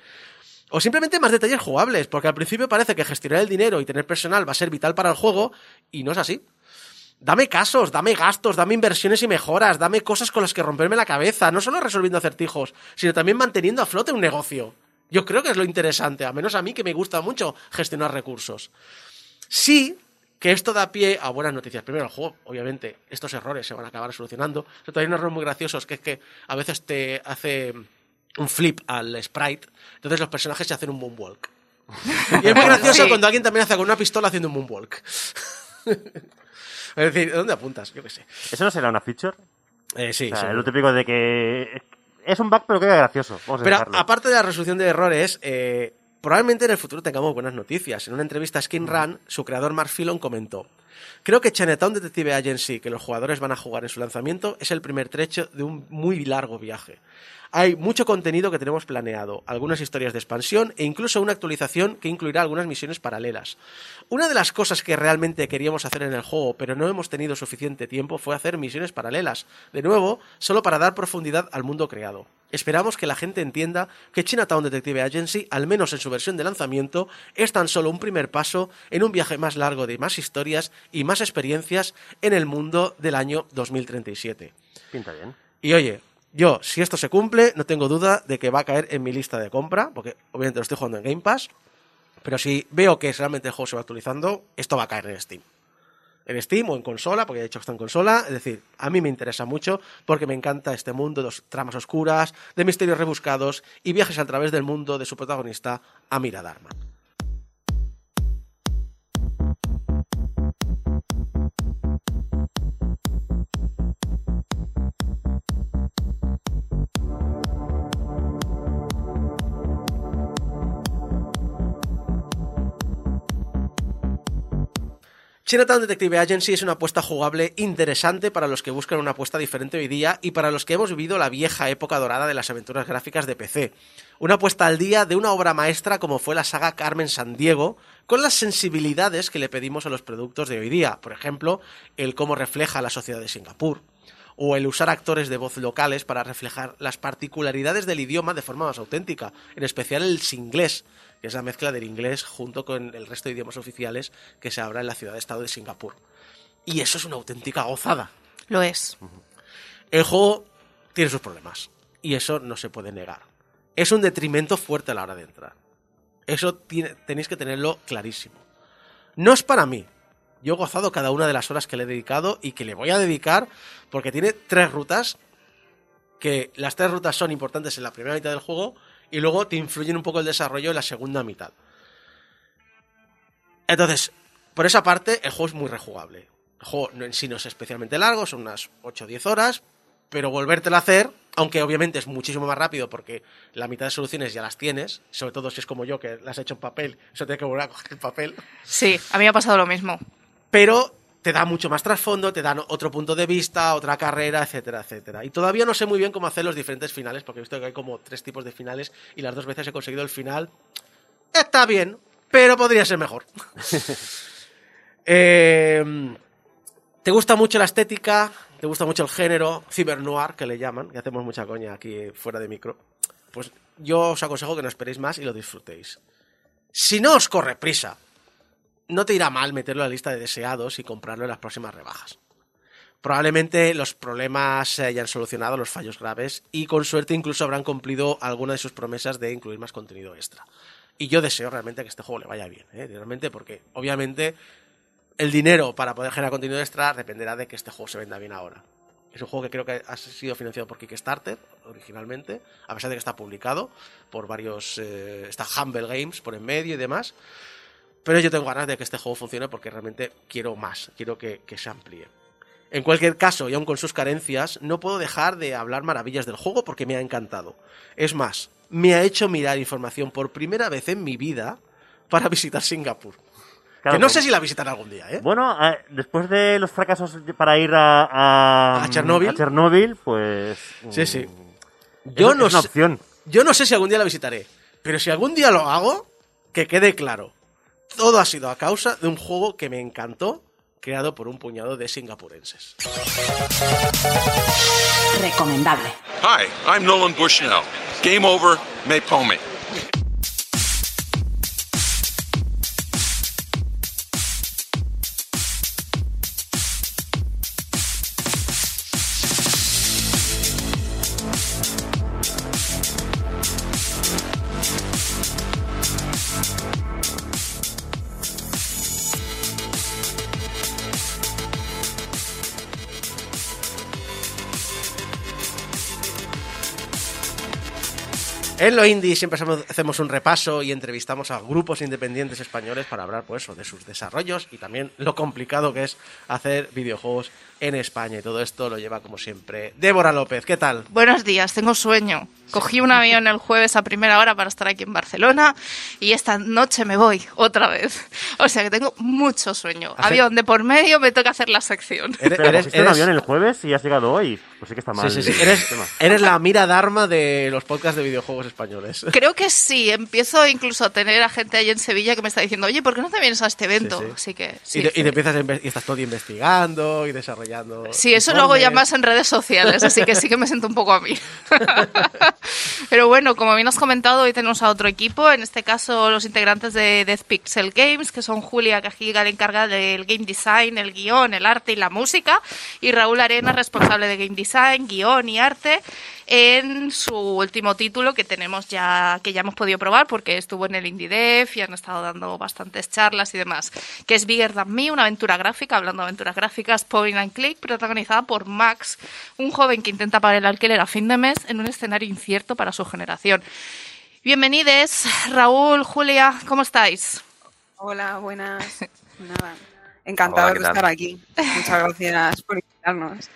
O simplemente más detalles jugables, porque al principio parece que gestionar el dinero y tener personal va a ser vital para el juego, y no es así. Dame casos, dame gastos, dame inversiones y mejoras, dame cosas con las que romperme la cabeza, no solo resolviendo acertijos, sino también manteniendo a flote un negocio. Yo creo que es lo interesante, a menos a mí que me gusta mucho gestionar recursos. Sí que esto da pie a buenas noticias. Primero, el juego, obviamente, estos errores se van a acabar solucionando. Pero hay unos errores muy graciosos, que es que a veces te hace un flip al sprite, entonces los personajes se hacen un moonwalk. Y es muy gracioso Sí. cuando alguien también hace con una pistola haciendo un moonwalk. es decir, ¿dónde apuntas? Yo qué sé. ¿Eso no será una feature? Eh, sí, O sea, lo típico de que es un bug, pero queda gracioso. Vamos a Pero dejarlo. aparte de la resolución de errores, eh, probablemente en el futuro tengamos buenas noticias. En una entrevista a Skin Run, su creador Mark Fillon comentó: Creo que Chinatown Detective Agency, que los jugadores van a jugar en su lanzamiento, es el primer trecho de un muy largo viaje. Hay mucho contenido que tenemos planeado, algunas historias de expansión e incluso una actualización que incluirá algunas misiones paralelas. Una de las cosas que realmente queríamos hacer en el juego, pero no hemos tenido suficiente tiempo, fue hacer misiones paralelas. De nuevo, solo para dar profundidad al mundo creado. Esperamos que la gente entienda que Chinatown Detective Agency, al menos en su versión de lanzamiento, es tan solo un primer paso en un viaje más largo de más historias y más experiencias en el mundo del año 2037. Pinta bien. Y oye, yo, si esto se cumple, no tengo duda de que va a caer en mi lista de compra, porque obviamente lo estoy jugando en Game Pass, pero si veo que realmente el juego se va actualizando, esto va a caer en Steam. En Steam o en consola, porque ya he dicho que está en consola. Es decir, a mí me interesa mucho porque me encanta este mundo de tramas oscuras, de misterios rebuscados y viajes a través del mundo de su protagonista, Amira Dharma. Chinatown Detective Agency es una apuesta jugable interesante para los que buscan una apuesta diferente hoy día y para los que hemos vivido la vieja época dorada de las aventuras gráficas de PC. Una apuesta al día de una obra maestra como fue la saga Carmen San Diego, con las sensibilidades que le pedimos a los productos de hoy día. Por ejemplo, el cómo refleja la sociedad de Singapur o el usar actores de voz locales para reflejar las particularidades del idioma de forma más auténtica, en especial el singlés, que es la mezcla del inglés junto con el resto de idiomas oficiales que se habla en la ciudad-estado de Singapur. Y eso es una auténtica gozada. Lo es. El juego tiene sus problemas, y eso no se puede negar. Es un detrimento fuerte a la hora de entrar. Eso tiene- tenéis que tenerlo clarísimo. No es para mí. Yo he gozado cada una de las horas que le he dedicado y que le voy a dedicar porque tiene tres rutas que las tres rutas son importantes en la primera mitad del juego y luego te influyen un poco el desarrollo en la segunda mitad. Entonces, por esa parte, el juego es muy rejugable. El juego en sí no es especialmente largo, son unas 8 o 10 horas, pero volvértelo a hacer, aunque obviamente es muchísimo más rápido porque la mitad de soluciones ya las tienes, sobre todo si es como yo que las he hecho en papel, eso tiene que volver a coger el papel, Sí, a mí me ha pasado lo mismo. pero te da mucho más trasfondo, te dan otro punto de vista, otra carrera, etcétera, etcétera. Y todavía no sé muy bien cómo hacer los diferentes finales, porque he visto que hay como tres tipos de finales y las dos veces he conseguido el final. Está bien, pero podría ser mejor. Eh, ¿Te gusta mucho la estética? ¿Te gusta mucho el género? Cibernoir, que le llaman, que hacemos mucha coña aquí fuera de micro. Pues yo os aconsejo que no esperéis más y lo disfrutéis. Si no os corre prisa, no te irá mal meterlo a la lista de deseados y comprarlo en las próximas rebajas. Probablemente los problemas se hayan solucionado, los fallos graves, y con suerte incluso habrán cumplido alguna de sus promesas de incluir más contenido extra. Y yo deseo realmente que este juego le vaya bien, ¿eh? realmente, porque obviamente el dinero para poder generar contenido extra dependerá de que este juego se venda bien ahora. Es un juego que creo que ha sido financiado por Kickstarter originalmente, a pesar de que está publicado por varios. eh, está Humble Games por en medio y demás. Pero yo tengo ganas de que este juego funcione porque realmente quiero más, quiero que, que se amplíe. En cualquier caso, y aun con sus carencias, no puedo dejar de hablar maravillas del juego porque me ha encantado. Es más, me ha hecho mirar información por primera vez en mi vida para visitar Singapur. Claro, que no como- sé si la visitaré algún día, ¿eh? Bueno, eh, después de los fracasos para ir a, a, ¿A Chernóbil? a Chernóbil, pues. Sí, sí. mm, Yo es- no es una sé- opción. Yo no sé si algún día la visitaré, pero si algún día lo hago, que quede claro. Todo ha sido a causa de un juego que me encantó, creado por un puñado de singapurenses. Recomendable. Hi, I'm Nolan Bushnell. Game over, me En lo indie siempre hacemos- un repaso y entrevistamos a grupos independientes españoles para hablar pues, de sus desarrollos y también lo complicado que es hacer videojuegos en España. Y todo esto lo lleva, como siempre, Débora López. ¿Qué tal? Buenos días, tengo sueño. Cogí un avión el jueves a primera hora para estar aquí en Barcelona y esta noche me voy otra vez. O sea que tengo mucho sueño. Hace- Avión de por medio, me toca hacer la sección. Eres, eres- cogiste un eres- avión el jueves y has llegado hoy. Pues sí que está mal. sí, sí, sí. Eres, eres la mira Dharma de los podcasts de videojuegos españoles. Creo que sí, empiezo incluso a tener a gente ahí en Sevilla que me está diciendo, oye, ¿por qué no te vienes a este evento? Sí, sí. Así que y, sí. te, y te empiezas y estás todo investigando y desarrollando. Sí, eso lo hago ya más en redes sociales, así que sí que me siento un poco a mí. Pero bueno, como bien has comentado, hoy tenemos a otro equipo, en este caso los integrantes de Death Pixel Games, que son Julia Cajiga, la encargada del game design, el guion, el arte y la música, y Raúl Arena, responsable de game design, guion y arte, en su último título que tenemos ya, que ya hemos podido probar porque estuvo en el Indie Dev y han estado dando bastantes charlas y demás, que es Bigger Than Me, una aventura gráfica, hablando de aventuras gráficas, point and click, protagonizada por Max, un joven que intenta pagar el alquiler a fin de mes en un escenario incierto para su generación. Bienvenidos, Raúl, Julia, ¿cómo estáis? Hola, buenas. Nada, encantado Hola, ¿qué de estar aquí. Muchas gracias por invitarnos.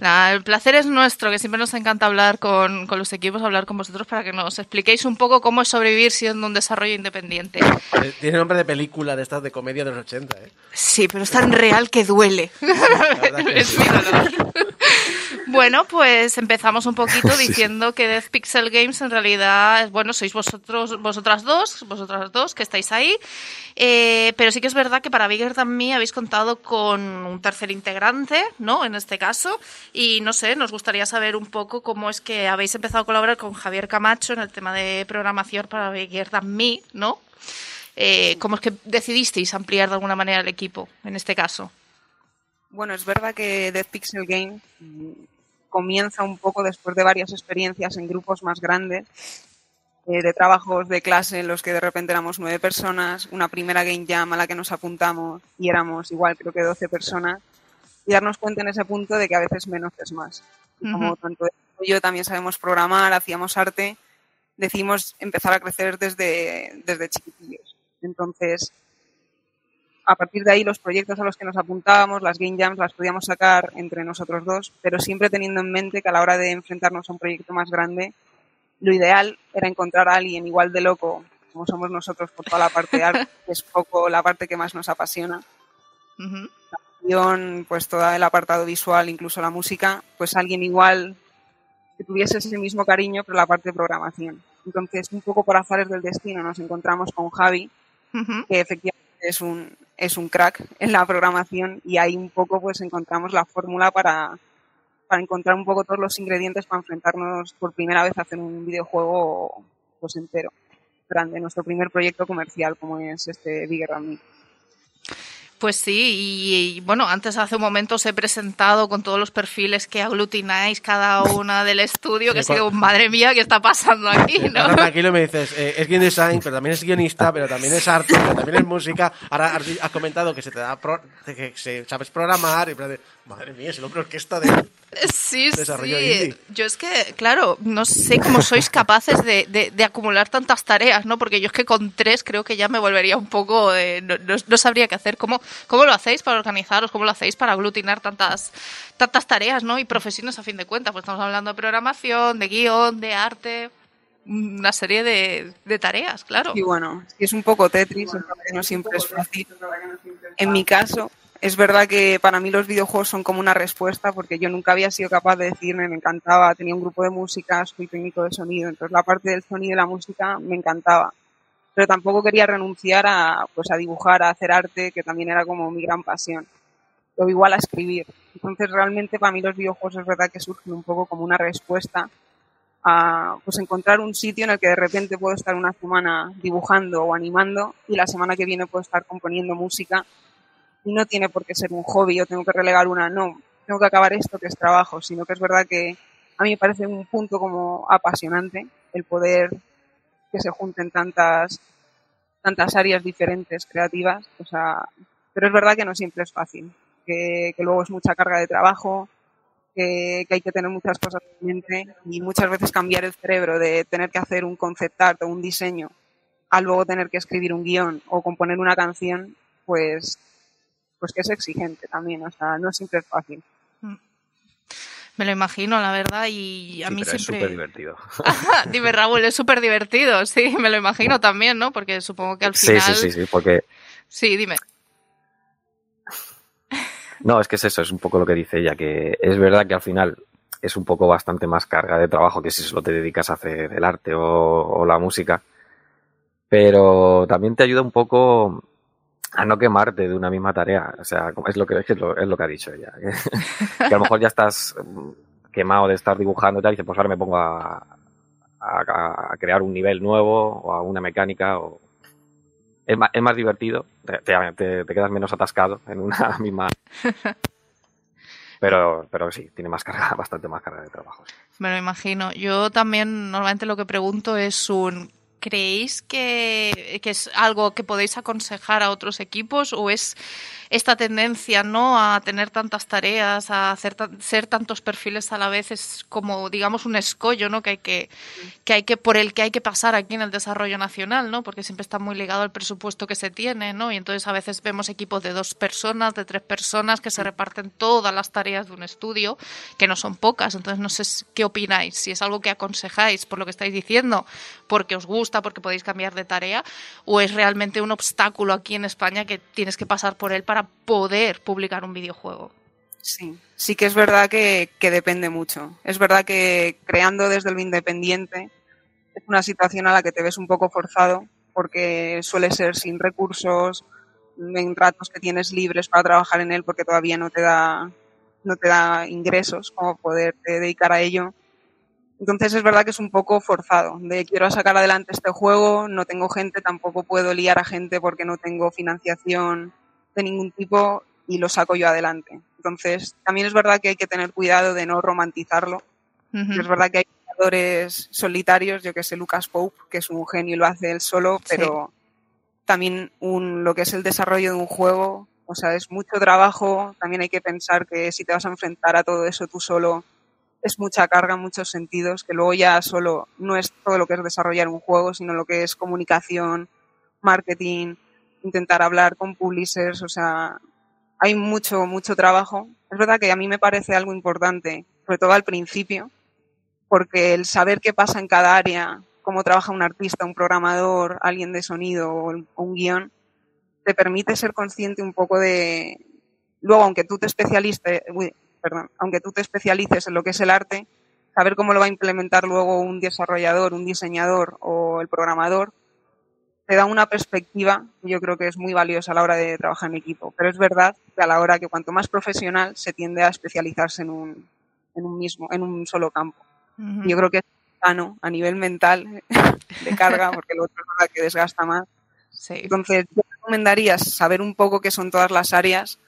Nada, el placer es nuestro, que siempre nos encanta hablar con, con los equipos, hablar con vosotros para que nos expliquéis un poco cómo es sobrevivir siendo un desarrollo independiente. Eh, Tiene nombre de película de estas de comedia de los 80, ¿eh? Sí, pero es tan real que duele. verdad que Es sí. Bueno, pues empezamos un poquito diciendo que Death Pixel Games en realidad, bueno, sois vosotros, vosotras dos, vosotras dos que estáis ahí, Eh, pero sí que es verdad que para Bigger Than Me habéis contado con un tercer integrante, ¿no? En este caso, y no sé, nos gustaría saber un poco cómo es que habéis empezado a colaborar con Javier Camacho en el tema de programación para Bigger Than Me, ¿no? Eh, ¿Cómo es que decidisteis ampliar de alguna manera el equipo en este caso? Bueno, es verdad que Death Pixel Game comienza un poco después de varias experiencias en grupos más grandes. eh, de trabajos de clase en los que de repente éramos nueve personas, una primera game jam a la que nos apuntamos y éramos igual creo que 12 personas, y darnos cuenta en ese punto de que a veces menos es más. Como tanto yo también sabemos programar, hacíamos arte, decidimos empezar a crecer desde, desde chiquitillos. Entonces, a partir de ahí los proyectos a los que nos apuntábamos, las game jams, las podíamos sacar entre nosotros dos, pero siempre teniendo en mente que a la hora de enfrentarnos a un proyecto más grande, lo ideal era encontrar a alguien igual de loco como somos nosotros por toda la parte de arte, que es poco la parte que más nos apasiona. Ujú. Guión, Pues todo el apartado visual, incluso la música, pues alguien igual que tuviese ese mismo cariño, pero la parte de programación. Entonces, un poco por azares del destino, nos encontramos con Javi, que efectivamente es un, es un crack en la programación y ahí un poco pues encontramos la fórmula para, para encontrar un poco todos los ingredientes para enfrentarnos por primera vez a hacer un videojuego pues entero, grande, nuestro primer proyecto comercial como es este Bigger Than Me. Pues sí, y, y, bueno, antes hace un momento os he presentado con todos los perfiles que aglutináis cada una del estudio, que ha sido, madre mía, ¿qué está pasando aquí? Sí, ¿no? ahora tranquilo me dices, eh, es game design, pero también es guionista, pero también es arte, pero también es música. Ahora has, comentado que se te da pro- que se- sabes programar y madre mía, es el hombre orquesta de Sí, Desarrollo sí. indie. Yo es que, claro, no sé cómo sois capaces de, de- de acumular tantas tareas, ¿no? Porque yo es que con tres creo que ya me volvería un poco... eh, no, no- no sabría qué hacer. ¿Cómo, ¿Cómo lo hacéis para organizaros? ¿Cómo lo hacéis para aglutinar tantas, tantas tareas, ¿no? Y profesiones a fin de cuentas. Pues estamos hablando de programación, de guion, de arte... Una serie de, de tareas, claro. Y bueno, es un poco Tetris, es verdad que no siempre es fácil. En mi caso, es verdad que para mí los videojuegos son como una respuesta, porque yo nunca había sido capaz de decirme, me encantaba, tenía un grupo de música, soy técnico de sonido, entonces la parte del sonido y la música me encantaba. Pero tampoco quería renunciar a, pues, a dibujar, a hacer arte, que también era como mi gran pasión. O igual a escribir. Entonces realmente para mí los videojuegos es verdad que surgen un poco como una respuesta a pues encontrar un sitio en el que de repente puedo estar una semana dibujando o animando y la semana que viene puedo estar componiendo música no tiene por qué ser un hobby o tengo que relegar una, no, tengo que acabar esto que es trabajo, sino que es verdad que a mí me parece un punto como apasionante el poder que se junten tantas tantas áreas diferentes creativas, pero es verdad que no siempre es fácil, que, luego es mucha carga de trabajo, que, que hay que tener muchas cosas en mente y muchas veces cambiar el cerebro de tener que hacer un concept art o un diseño a luego tener que escribir un guion o componer una canción, pues, pues que es exigente también, o sea, no siempre es fácil. Me lo imagino, la verdad, y a Sí, mí pero es siempre... súper divertido. Dime, Raúl, es súper divertido, sí, me lo imagino también, ¿no? Porque supongo que al Sí, final... sí, sí, sí, porque Sí, dime. No, es que es eso, es un poco lo que dice ella, que es verdad que al final es un poco bastante más carga de trabajo que si solo te dedicas a hacer el arte o, o la música, pero también te ayuda un poco a no quemarte de una misma tarea, o sea, es lo que, es lo, es lo que ha dicho ella, que, a lo mejor ya estás mm, quemado de estar dibujando y tal, y dices, pues ahora me pongo a, a, crear un nivel nuevo o a una mecánica o... Es más, es más divertido, te, te- quedas menos atascado en una misma pero, pero sí, tiene más carga, bastante más carga de trabajo. Me lo imagino. Yo también normalmente lo que pregunto es un ¿creéis que, que es algo que podéis aconsejar a otros equipos o es esta tendencia no a tener tantas tareas, a hacer ser tantos perfiles a la vez es como digamos un escollo, ¿no? que hay que que hay que por el que hay que pasar aquí en el desarrollo nacional, ¿no? Porque siempre está muy ligado al presupuesto que se tiene, ¿no? Y entonces a veces vemos equipos de dos personas, de tres personas que se reparten todas las tareas de un estudio, que no son pocas. Entonces no sé qué opináis, si es algo que aconsejáis por lo que estáis diciendo, porque os gusta, porque podéis cambiar de tarea, o es realmente un obstáculo aquí en España que tienes que pasar por él para poder publicar un videojuego. Sí, sí que es verdad que, que depende mucho. Es verdad que creando desde lo independiente es una situación a la que te ves un poco forzado porque suele ser sin recursos, en ratos que tienes libres para trabajar en él porque todavía no te da, no te da ingresos como poderte dedicar a ello. Entonces es verdad que es un poco forzado, de quiero sacar adelante este juego, no tengo gente, tampoco puedo liar a gente porque no tengo financiación de ningún tipo y lo saco yo adelante. Entonces también es verdad que hay que tener cuidado de no romantizarlo. Es verdad que hay programadores solitarios, yo que sé, Lucas Pope, que es un genio y lo hace él solo, pero también un, lo que es el desarrollo de un juego, o sea, es mucho trabajo, también hay que pensar que si te vas a enfrentar a todo eso tú solo, es mucha carga en muchos sentidos, que luego ya solo no es todo lo que es desarrollar un juego, sino lo que es comunicación, marketing, intentar hablar con publishers, o sea, hay mucho, mucho trabajo. Es verdad que a mí me parece algo importante, sobre todo al principio, porque el saber qué pasa en cada área, cómo trabaja un artista, un programador, alguien de sonido o un guion, te permite ser consciente un poco de, luego aunque tú te especialices, aunque tú te especialices en lo que es el arte, saber cómo lo va a implementar luego un desarrollador, un diseñador o el programador, te da una perspectiva que yo creo que es muy valiosa a la hora de trabajar en equipo. Pero es verdad que a la hora que cuanto más profesional se tiende a especializarse en un, en un mismo, en un solo campo. Yo creo que es sano a nivel mental de carga, porque lo otro es verdad que desgasta más. Entonces, yo recomendaría saber un poco qué son todas las áreas,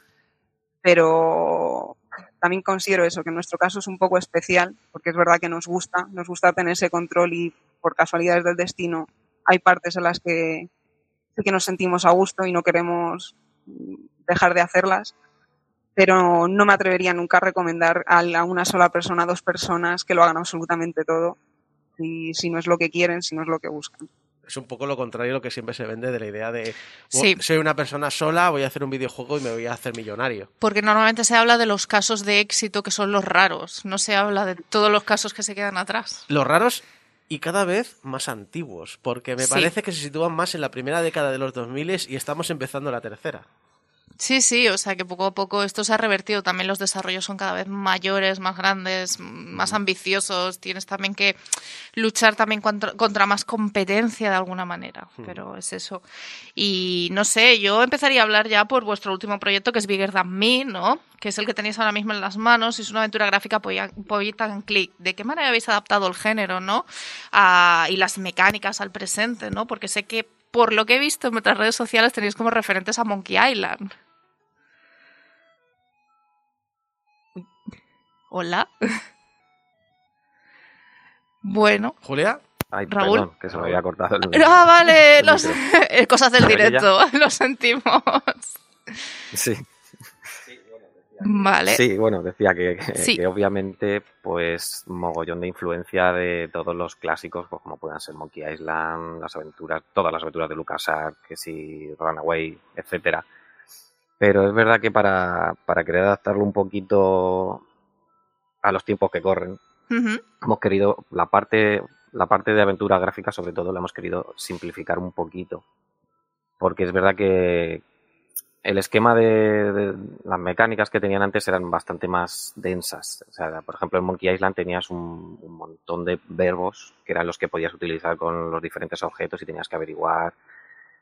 pero también considero eso, que en nuestro caso es un poco especial, porque es verdad que nos gusta, nos gusta tener ese control y por casualidades del destino hay partes en las que sí que nos sentimos a gusto y no queremos dejar de hacerlas, pero no me atrevería nunca a recomendar a una sola persona, a dos personas que lo hagan absolutamente todo, si, si no es lo que quieren, si no es lo que buscan. Es un poco lo contrario a lo que siempre se vende de la idea de soy una persona sola, voy a hacer un videojuego y me voy a hacer millonario. Porque normalmente se habla de los casos de éxito que son los raros, no se habla de todos los casos que se quedan atrás. Los raros y cada vez más antiguos, porque me parece que se sitúan más en la primera década de los 2000 y estamos empezando la tercera. Sí, sí, o sea que poco a poco esto se ha revertido. También los desarrollos son cada vez mayores, más grandes, más ambiciosos. Tienes también que luchar también contra, más competencia de alguna manera. Pero es eso. Y no sé, yo empezaría a hablar ya por vuestro último proyecto que es Bigger Than Me, ¿no? Que es el que tenéis ahora mismo en las manos. Es una aventura gráfica point and click. ¿De qué manera habéis adaptado el género, ¿no? y las mecánicas al presente, ¿no? Porque sé que por lo que he visto en otras redes sociales tenéis como referentes a Monkey Island. Hola. bueno. ¿Julia? Ay, Raúl. Perdón, que se me había cortado el Ah, vale. Los... Cosas del directo. Lo sentimos. Sí. Vale. Sí, bueno, decía que, que, obviamente, pues, mogollón de influencia de todos los clásicos, pues, como puedan ser Monkey Island, las aventuras, todas las aventuras de LucasArts, que si Runaway, etcétera. Pero es verdad que para, para querer adaptarlo un poquito a los tiempos que corren. Hemos querido la parte, la parte de aventura gráfica, sobre todo, la hemos querido simplificar un poquito. Porque es verdad que el esquema de, las mecánicas que tenían antes eran bastante más densas. O sea, por ejemplo, en Monkey Island tenías un, un montón de verbos que eran los que podías utilizar con los diferentes objetos y tenías que averiguar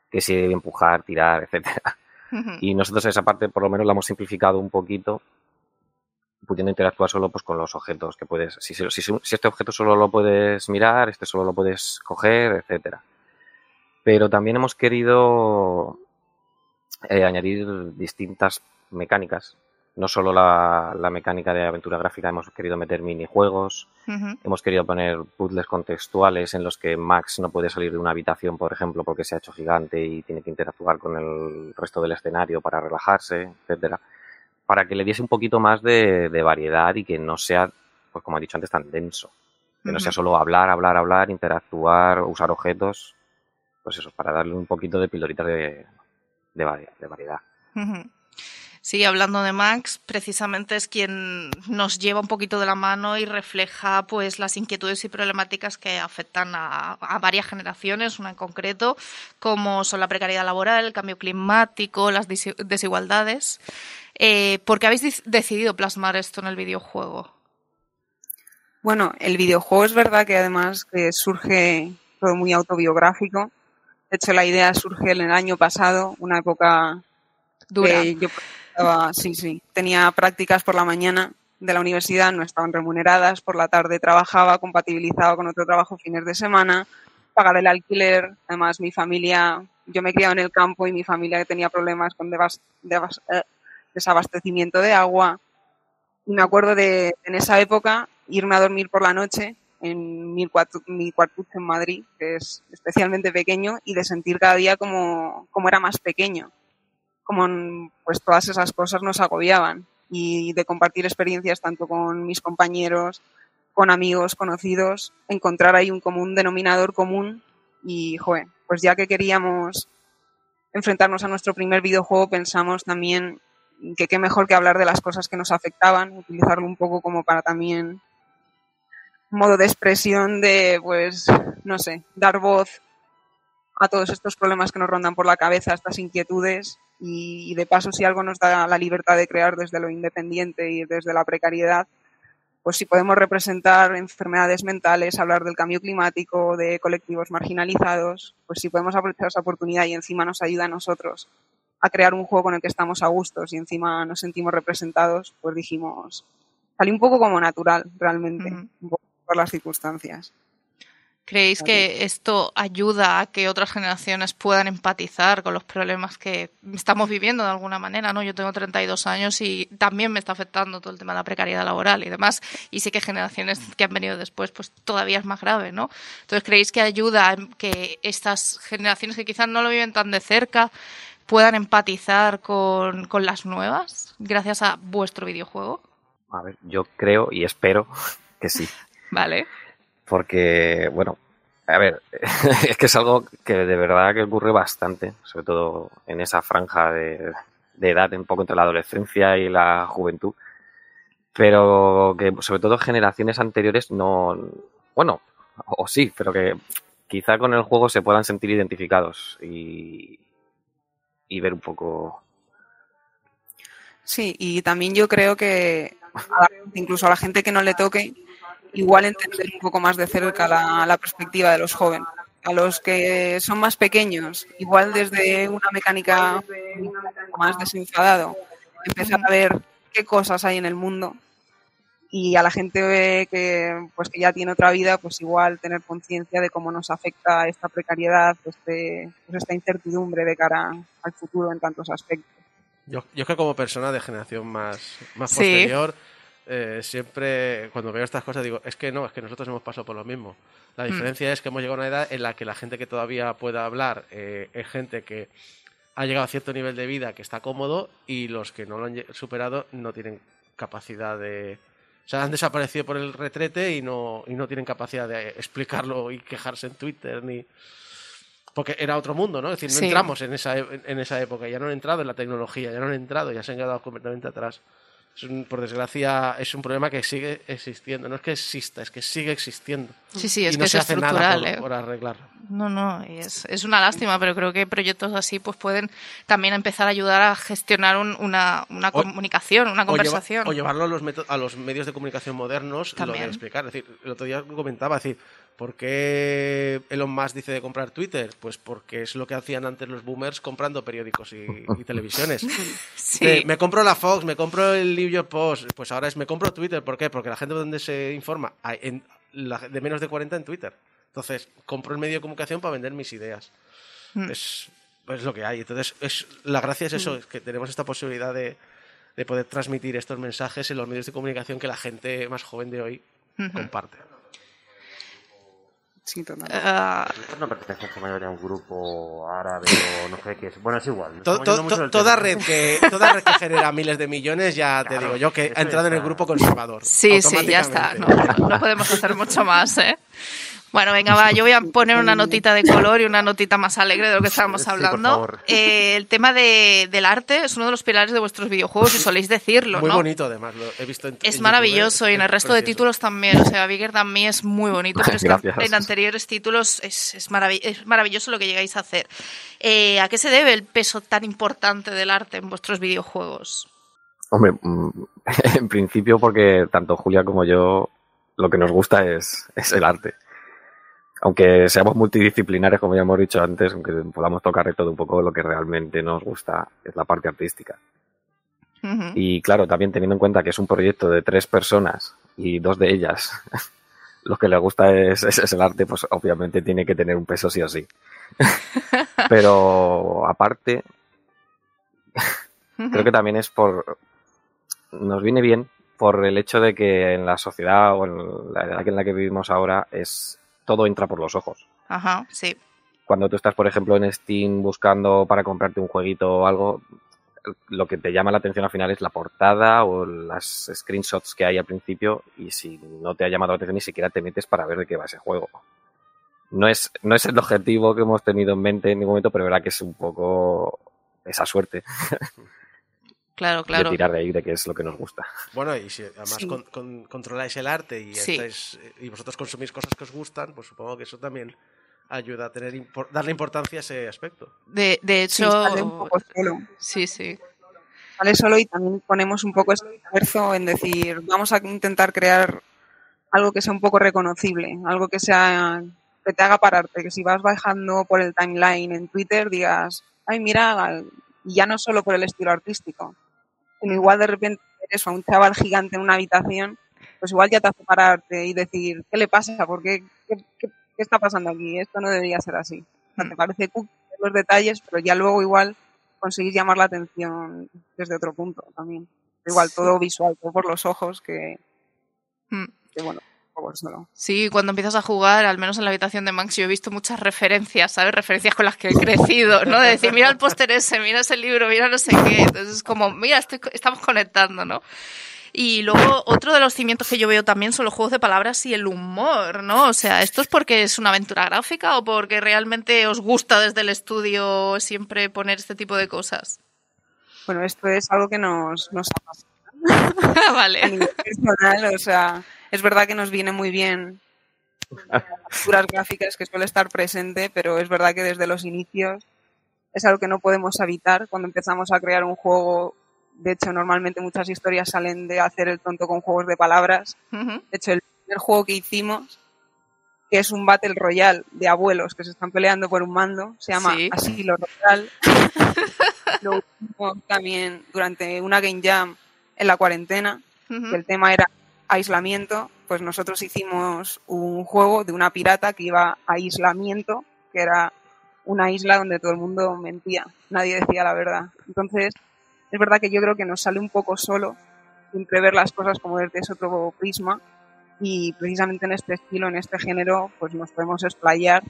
que si empujar, tirar, etcétera. Y nosotros esa parte por lo menos la hemos simplificado un poquito pudiendo interactuar solo pues, con los objetos que puedes. Si, si, si, este objeto solo lo puedes mirar, este solo lo puedes coger, etcétera. Pero también hemos querido eh, añadir distintas mecánicas. No solo la, la, mecánica de aventura gráfica, hemos querido meter minijuegos, hemos querido poner puzzles contextuales en los que Max no puede salir de una habitación, por ejemplo, porque se ha hecho gigante y tiene que interactuar con el resto del escenario para relajarse, etcétera para que le diese un poquito más de, variedad y que no sea, pues como he dicho antes, tan denso. Que no sea solo hablar, hablar, hablar, interactuar, usar objetos. Pues eso, para darle un poquito de pildoritas de, de, variedad. Sí, hablando de Max, precisamente es quien nos lleva un poquito de la mano y refleja pues las inquietudes y problemáticas que afectan a, a, varias generaciones, una en concreto, como son la precariedad laboral, el cambio climático, las desigualdades. Eh, ¿Por qué habéis decidido plasmar esto en el videojuego? Bueno, el videojuego es verdad que además que surge todo muy autobiográfico. De hecho, la idea surge en el año pasado, una época dura. yo sí, sí, tenía prácticas por la mañana de la universidad, no estaban remuneradas, por la tarde trabajaba, compatibilizaba con otro trabajo fines de semana, pagar el alquiler, además mi familia, yo me he criado en el campo y mi familia tenía problemas con devas, devas, eh, desabastecimiento de agua. Y me acuerdo de, en esa época, irme a dormir por la noche en mi, cuartu- mi cuartucho en Madrid, que es especialmente pequeño, y de sentir cada día como, como era más pequeño, como pues todas esas cosas nos agobiaban. Y de compartir experiencias tanto con mis compañeros, con amigos, conocidos, encontrar ahí un común denominador común y, joder, pues ya que queríamos enfrentarnos a nuestro primer videojuego, pensamos también que qué mejor que hablar de las cosas que nos afectaban, utilizarlo un poco como para también modo de expresión de, pues, no sé, dar voz a todos estos problemas que nos rondan por la cabeza, estas inquietudes y, de paso si algo nos da la libertad de crear desde lo independiente y desde la precariedad, pues si podemos representar enfermedades mentales, hablar del cambio climático, de colectivos marginalizados, pues si podemos aprovechar esa oportunidad y encima nos ayuda a nosotros a crear un juego con el que estamos a gustos y encima nos sentimos representados, pues dijimos, salió un poco como natural realmente, por las circunstancias. ¿Creéis que esto ayuda a que otras generaciones puedan empatizar con los problemas que estamos viviendo de alguna manera? ¿no? Yo tengo 32 años y también me está afectando todo el tema de la precariedad laboral y demás. Y sé que generaciones que han venido después, pues todavía es más grave, ¿no? Entonces, ¿creéis que ayuda a que estas generaciones que quizás no lo viven tan de cerca puedan empatizar con, con las nuevas gracias a vuestro videojuego? A ver, yo creo y espero que sí. Vale. Porque, bueno, a ver, es que es algo que de verdad que ocurre bastante, sobre todo en esa franja de, edad, un poco entre la adolescencia y la juventud. Pero que sobre todo generaciones anteriores no, bueno, o sí, pero que quizá con el juego se puedan sentir identificados y, ver un poco. Sí, y también yo creo que incluso a la gente que no le toque, igual entender un poco más de cerca la, la perspectiva de los jóvenes. A los que son más pequeños, igual desde una mecánica más desenfadado, empezar a ver qué cosas hay en el mundo y a la gente que pues que ya tiene otra vida, pues igual tener conciencia de cómo nos afecta esta precariedad, este, pues esta incertidumbre de cara al futuro en tantos aspectos. Yo, yo que como persona de generación más, más Sí. posterior, eh, siempre cuando veo estas cosas digo, es que no, es que nosotros hemos pasado por lo mismo. La Mm. diferencia es que hemos llegado a una edad en la que la gente que todavía pueda hablar eh, es gente que ha llegado a cierto nivel de vida que está cómodo y los que no lo han superado no tienen capacidad de... O sea, han desaparecido por el retrete y no, y no tienen capacidad de explicarlo y quejarse en Twitter ni... Porque era otro mundo, ¿no? Es decir, no Sí. entramos en esa, e- en esa época, ya no han entrado en la tecnología, ya no han entrado, ya se han quedado completamente atrás. Es un- por desgracia, es un problema que sigue existiendo. No es que exista, es que sigue existiendo. Sí, sí, es y no que se es hace nada por, ¿eh? por arreglarlo. No, no, y es, es una lástima, pero creo que proyectos así pues pueden también empezar a ayudar a gestionar un- una, una O- comunicación, una O, lleva- conversación. o llevarlo a los, a los medios de comunicación modernos, lo También. de explicar. Es decir, el otro día comentaba, es decir, ¿por qué Elon Musk dice de comprar Twitter? Pues porque es lo que hacían antes los boomers comprando periódicos y, y televisiones. Sí. De, me compro la Fox, me compro el New York Post, pues ahora es me compro Twitter. ¿Por qué? Porque la gente donde se informa, hay en- la- de menos de 40 en Twitter. Entonces, compro el medio de comunicación para vender mis ideas. Mm. Es, es lo que hay. Entonces, es, la gracia es eso, es que tenemos esta posibilidad de, de poder transmitir estos mensajes en los medios de comunicación que la gente más joven de hoy comparte. Sí. Ah, No pertenece en mayoría a un grupo árabe o no sé qué es. Bueno, es igual. To- to- to- toda, tema. red que, toda red que genera miles de millones, ya te Claro, digo yo, que ha entrado en el grupo conservador. sí, sí, ya está. No, no podemos hacer mucho más, ¿eh? Bueno, venga, va, yo voy a poner una notita de color y una notita más alegre de lo que estábamos hablando. Eh, el tema de- del arte es uno de los pilares de vuestros videojuegos y soléis decirlo, Muy ¿no? bonito, además, lo he visto en Es en maravilloso YouTube, y en el resto de títulos también. O sea, Bigger Than Me es muy bonito, pero es que Gracias. en anteriores títulos es, es, maravi- es maravilloso lo que llegáis a hacer. Eh, ¿A qué se debe el peso tan importante del arte en vuestros videojuegos? Hombre, mm, en principio porque tanto Julia como yo lo que nos gusta es, es el arte. Aunque seamos multidisciplinares, como ya hemos dicho antes, aunque podamos tocar de todo un poco, lo que realmente nos gusta es la parte artística. Y claro, también teniendo en cuenta que es un proyecto de tres personas y dos de ellas, lo que les gusta es, es- es el arte, pues obviamente tiene que tener un peso sí o sí. Pero aparte, creo que también es por... Nos viene bien por el hecho de que en la sociedad o en la edad en la que vivimos ahora es todo entra por los ojos. Ajá, sí. Cuando tú estás, por ejemplo, en Steam buscando para comprarte un jueguito o algo, lo que te llama la atención al final es la portada o las screenshots que hay al principio y si no te ha llamado la atención ni siquiera te metes para ver de qué va ese juego. No es, no es el objetivo que hemos tenido en mente en ningún momento, pero verdad que es un poco esa suerte Claro, de claro. tirar de ahí de que es lo que nos gusta. Bueno, y si además Sí. con- con- controláis el arte y, Sí. estáis- y vosotros consumís cosas que os gustan, pues supongo que eso también ayuda a tener impor- darle importancia a ese aspecto. De, de Sí, hecho, sale un poco solo. sí, sí. Sale solo y también ponemos un poco ese esfuerzo en decir, vamos a intentar crear algo que sea un poco reconocible, algo que sea que te haga pararte, que si vas bajando por el timeline en Twitter digas, ay, mira, y ya no solo por el estilo artístico, sino igual de repente eres a un chaval gigante en una habitación, pues igual ya te hace pararte y decir, ¿qué le pasa? ¿Por qué? ¿Qué, qué- qué está pasando aquí? Esto no debería ser así. O sea, te parece cool los detalles, pero ya luego igual conseguís llamar la atención desde otro punto también. Igual todo visual, todo por los ojos, que, Mm. que bueno, solo. Sí, cuando empiezas a jugar, al menos en la habitación de Max, yo he visto muchas referencias, ¿sabes? Referencias con las que he crecido, ¿no? De decir, mira el póster ese, mira ese libro, mira no sé qué. Entonces es como, mira, estoy- estamos conectando, ¿no? Y luego otro de los cimientos que yo veo también son los juegos de palabras y el humor, ¿no? O sea, ¿esto es porque es una aventura gráfica o porque realmente os gusta desde el estudio siempre poner este tipo de cosas? Bueno, esto es algo que nos, nos apasiona a vale. nivel personal, o sea, es verdad que nos viene muy bien las capturas gráficas que suele estar presente, pero es verdad que desde los inicios es algo que no podemos evitar cuando empezamos a crear un juego. De hecho, normalmente muchas historias salen de hacer el tonto con juegos de palabras. De hecho, el primer juego que hicimos, que es un Battle Royale de abuelos que se están peleando por un mando, se llama Sí. Asilo Royal. Lo hicimos también durante una Game Jam en la cuarentena, Ujú. que el tema era aislamiento. Pues nosotros hicimos un juego de una pirata que iba a aislamiento, que era una isla donde todo el mundo mentía, nadie decía la verdad. Entonces, es verdad que yo creo que nos sale un poco solo siempre ver las cosas como desde ese otro prisma y precisamente en este estilo, en este género, pues nos podemos explayar.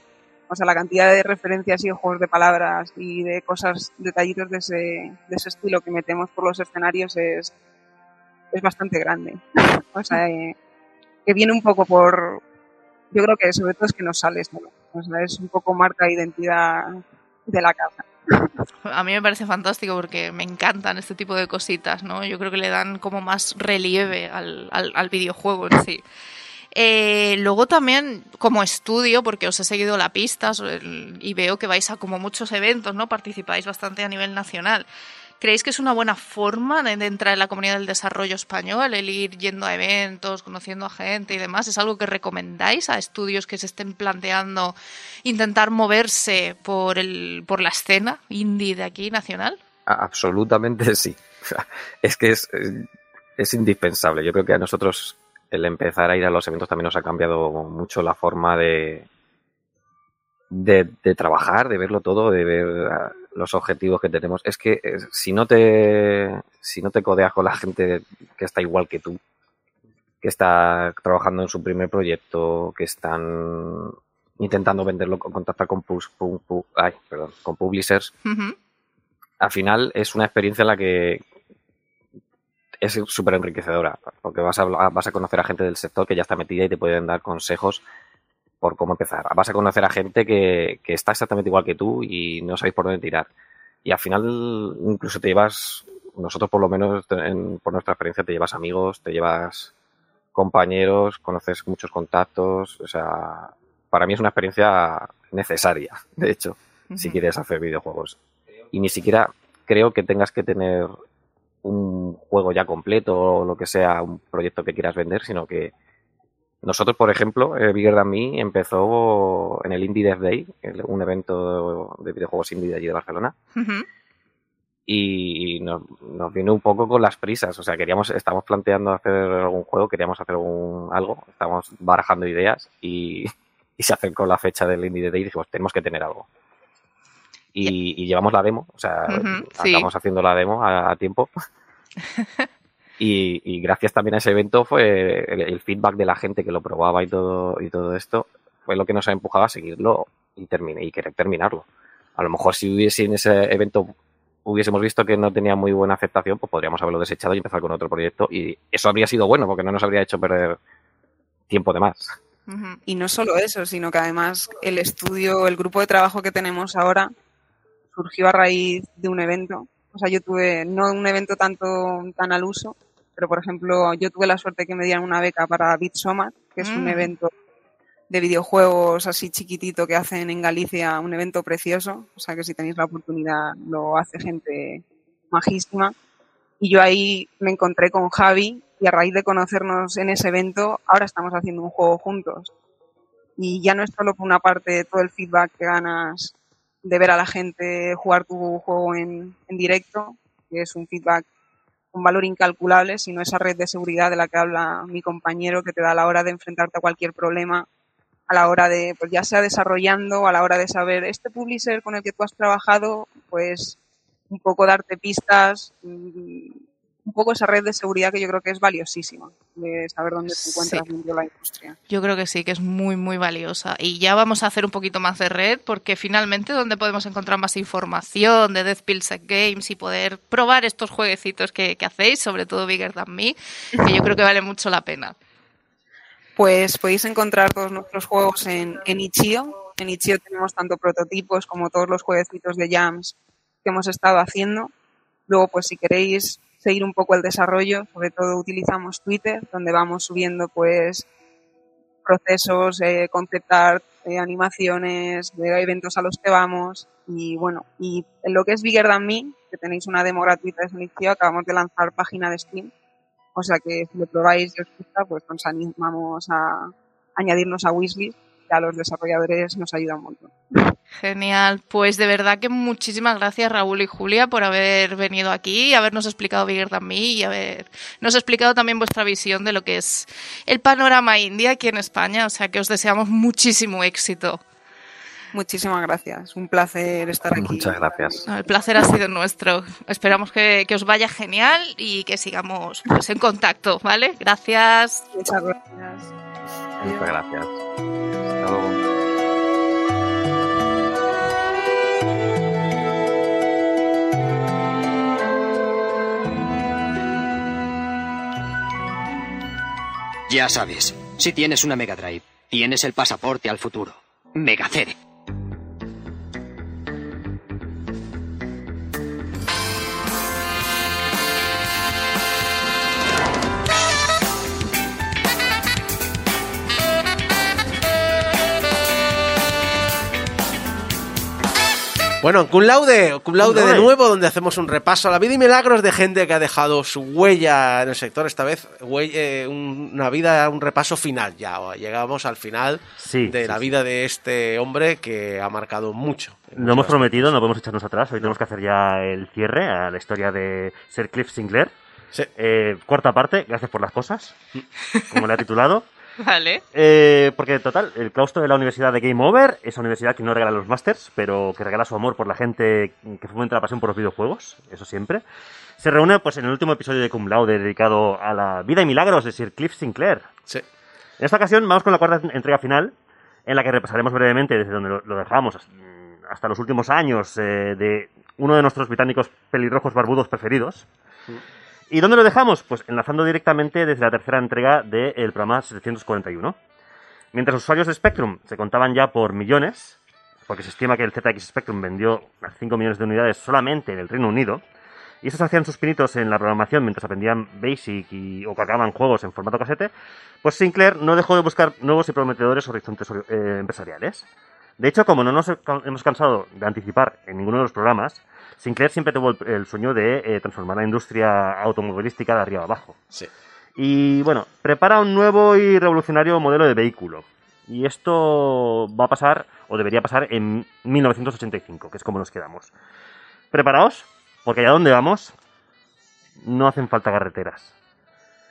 O sea, la cantidad de referencias y juegos de palabras y de cosas, detallitos de ese, de ese estilo que metemos por los escenarios es, es bastante grande. O sea, eh, que viene un poco por... Yo creo que sobre todo es que nos sale solo. O sea, es un poco marca de identidad de la casa. A mí me parece fantástico porque me encantan este tipo de cositas, ¿no? Yo creo que le dan como más relieve al, al- videojuego en sí. Eh, luego también como estudio, porque os he seguido la pista y veo que vais a como muchos eventos, ¿no? Participáis bastante a nivel nacional. ¿Creéis que es una buena forma de, entrar en la comunidad del desarrollo español, el ir yendo a eventos, conociendo a gente y demás? ¿Es algo que recomendáis a estudios que se estén planteando intentar moverse por, el, por la escena indie de aquí nacional? Absolutamente sí. Es que es, es- es indispensable. Yo creo que a nosotros el empezar a ir a los eventos también nos ha cambiado mucho la forma de, de, trabajar, de verlo todo, de ver los objetivos que tenemos. Es que eh, si no te si no te codeas con la gente que está igual que tú, que está trabajando en su primer proyecto, que están intentando venderlo, contactar con, pus- pu- pu- ay, perdón, con publishers, al final es una experiencia en la que es súper enriquecedora, porque vas a, vas a conocer a gente del sector que ya está metida y te pueden dar consejos por cómo empezar. Vas a conocer a gente que, que está exactamente igual que tú y no sabéis por dónde tirar. Y al final incluso te llevas, nosotros por lo menos en- por nuestra experiencia te llevas amigos, te llevas compañeros, conoces muchos contactos, o sea, para mí es una experiencia necesaria, de hecho, si Ujú. quieres hacer videojuegos. Y ni siquiera creo que tengas que tener un juego ya completo o lo que sea, un proyecto que quieras vender, sino que nosotros, por ejemplo, eh, Bigger Than Me empezó en el Indie Dev Day, un evento de videojuegos indie de allí de Barcelona, y nos, nos vino un poco con las prisas. O sea, queríamos, estábamos planteando hacer algún juego, queríamos hacer algún, algo, estábamos barajando ideas y, y se acercó la fecha del Indie Day y dijimos, tenemos que tener algo. Y, y llevamos la demo, o sea, sí. acabamos haciendo la demo a, a tiempo. Y, y gracias también a ese evento fue el, el feedback de la gente que lo probaba y todo, y todo esto, fue lo que nos ha empujado a seguirlo y, termine, y querer terminarlo. A lo mejor si hubiese en ese evento hubiésemos visto que no tenía muy buena aceptación, pues podríamos haberlo desechado y empezar con otro proyecto. Y eso habría sido bueno, porque no nos habría hecho perder tiempo de más. Y no solo eso, sino que además el estudio, el grupo de trabajo que tenemos ahora surgió a raíz de un evento. O sea, yo tuve, no un evento tanto tan al uso, pero por ejemplo, yo tuve la suerte que me dieran una beca para Bitsomat, que es un Mm. evento de videojuegos así chiquitito que hacen en Galicia, un evento precioso. O sea, que si tenéis la oportunidad, lo hace gente majísima. Y yo ahí me encontré con Javi y a raíz de conocernos en ese evento, ahora estamos haciendo un juego juntos. Y ya no es solo por una parte todo el feedback que ganas de ver a la gente jugar tu juego en, en directo, que es un feedback con valor incalculable, sino esa red de seguridad de la que habla mi compañero que te da a la hora de enfrentarte a cualquier problema, a la hora de, pues ya sea desarrollando, a la hora de saber este publisher con el que tú has trabajado, pues un poco darte pistas, mm, un poco esa red de seguridad que yo creo que es valiosísima, de saber dónde te encuentras Sí. la industria. Yo creo que sí, que es muy, muy valiosa. Y ya vamos a hacer un poquito más de red, porque finalmente donde podemos encontrar más información de Death Pills Games y poder probar estos jueguecitos que, que hacéis, sobre todo Bigger Than Me, que yo creo que vale mucho la pena. Pues podéis encontrar todos nuestros juegos en, en Itch.io. En Itch.io tenemos tanto prototipos como todos los jueguecitos de Jams que hemos estado haciendo. Luego, pues si queréis seguir un poco el desarrollo, sobre todo utilizamos Twitter, donde vamos subiendo pues procesos, eh, concept art, eh, animaciones, de eventos a los que vamos. Y bueno, y en lo que es Bigger Than Me, que tenéis una demo gratuita de Sonicio, acabamos de lanzar página de Steam. O sea que si lo probáis y os pues nos animamos a añadirnos a Wishlist, que a los desarrolladores nos ayuda un montón. Genial, pues de verdad que muchísimas gracias Raúl y Julia por haber venido aquí y habernos explicado Bigger Than Me y habernos explicado también vuestra visión de lo que es el panorama indie aquí en España, o sea que os deseamos muchísimo éxito. Muchísimas gracias, un placer estar aquí. Muchas gracias. No, el placer ha sido nuestro. Esperamos que, que os vaya genial y que sigamos pues, en contacto, ¿vale? Gracias. Muchas gracias. Muchas gracias. Hasta luego. Ya sabes, si tienes una Mega Drive, tienes el pasaporte al futuro. Megacere. Bueno, cum laude, cum laude de nuevo, donde hacemos un repaso a la vida y milagros de gente que ha dejado su huella en el sector. Esta vez, eh, un- una vida, un repaso final ya. Llegamos al final Sí, de sí, la sí. vida de este hombre que ha marcado mucho. en Lo hemos prometido, no podemos echarnos atrás. Hoy tenemos que hacer ya el cierre a la historia de Sir Cliff Sinclair. Eh, cuarta parte, gracias por las cosas, como le ha titulado. Vale. Eh, porque, total, el claustro de la Universidad de Game Over es una universidad que no regala los másters, pero que regala su amor por la gente que fomenta la pasión por los videojuegos, eso siempre. Se reúne pues, en el último episodio de Cum Laude dedicado a la vida y milagros de Sir Cliff Sinclair. Sí. En esta ocasión vamos con la cuarta entrega final, en la que repasaremos brevemente desde donde lo, dejamos mm, hasta los últimos años eh, de uno de nuestros británicos pelirrojos barbudos preferidos. ¿Y dónde lo dejamos? Pues enlazando directamente desde la tercera entrega del programa 741. Mientras los usuarios de Spectrum se contaban ya por millones, porque se estima que el ZX Spectrum vendió unas 5 millones de unidades solamente en el Reino Unido, y estos hacían sus pinitos en la programación mientras aprendían Basic y, o cargaban juegos en formato casete, pues Sinclair no dejó de buscar nuevos y prometedores horizontes eh, empresariales. De hecho, como no nos hemos cansado de anticipar en ninguno de los programas, Sinclair siempre tuvo el, el sueño de eh, transformar la industria automovilística de arriba abajo. Sí. Y bueno, prepara un nuevo y revolucionario modelo de vehículo. Y esto va a pasar, o debería pasar, en 1985, que es como nos quedamos. ¿Preparaos? Porque allá donde vamos, no hacen falta carreteras.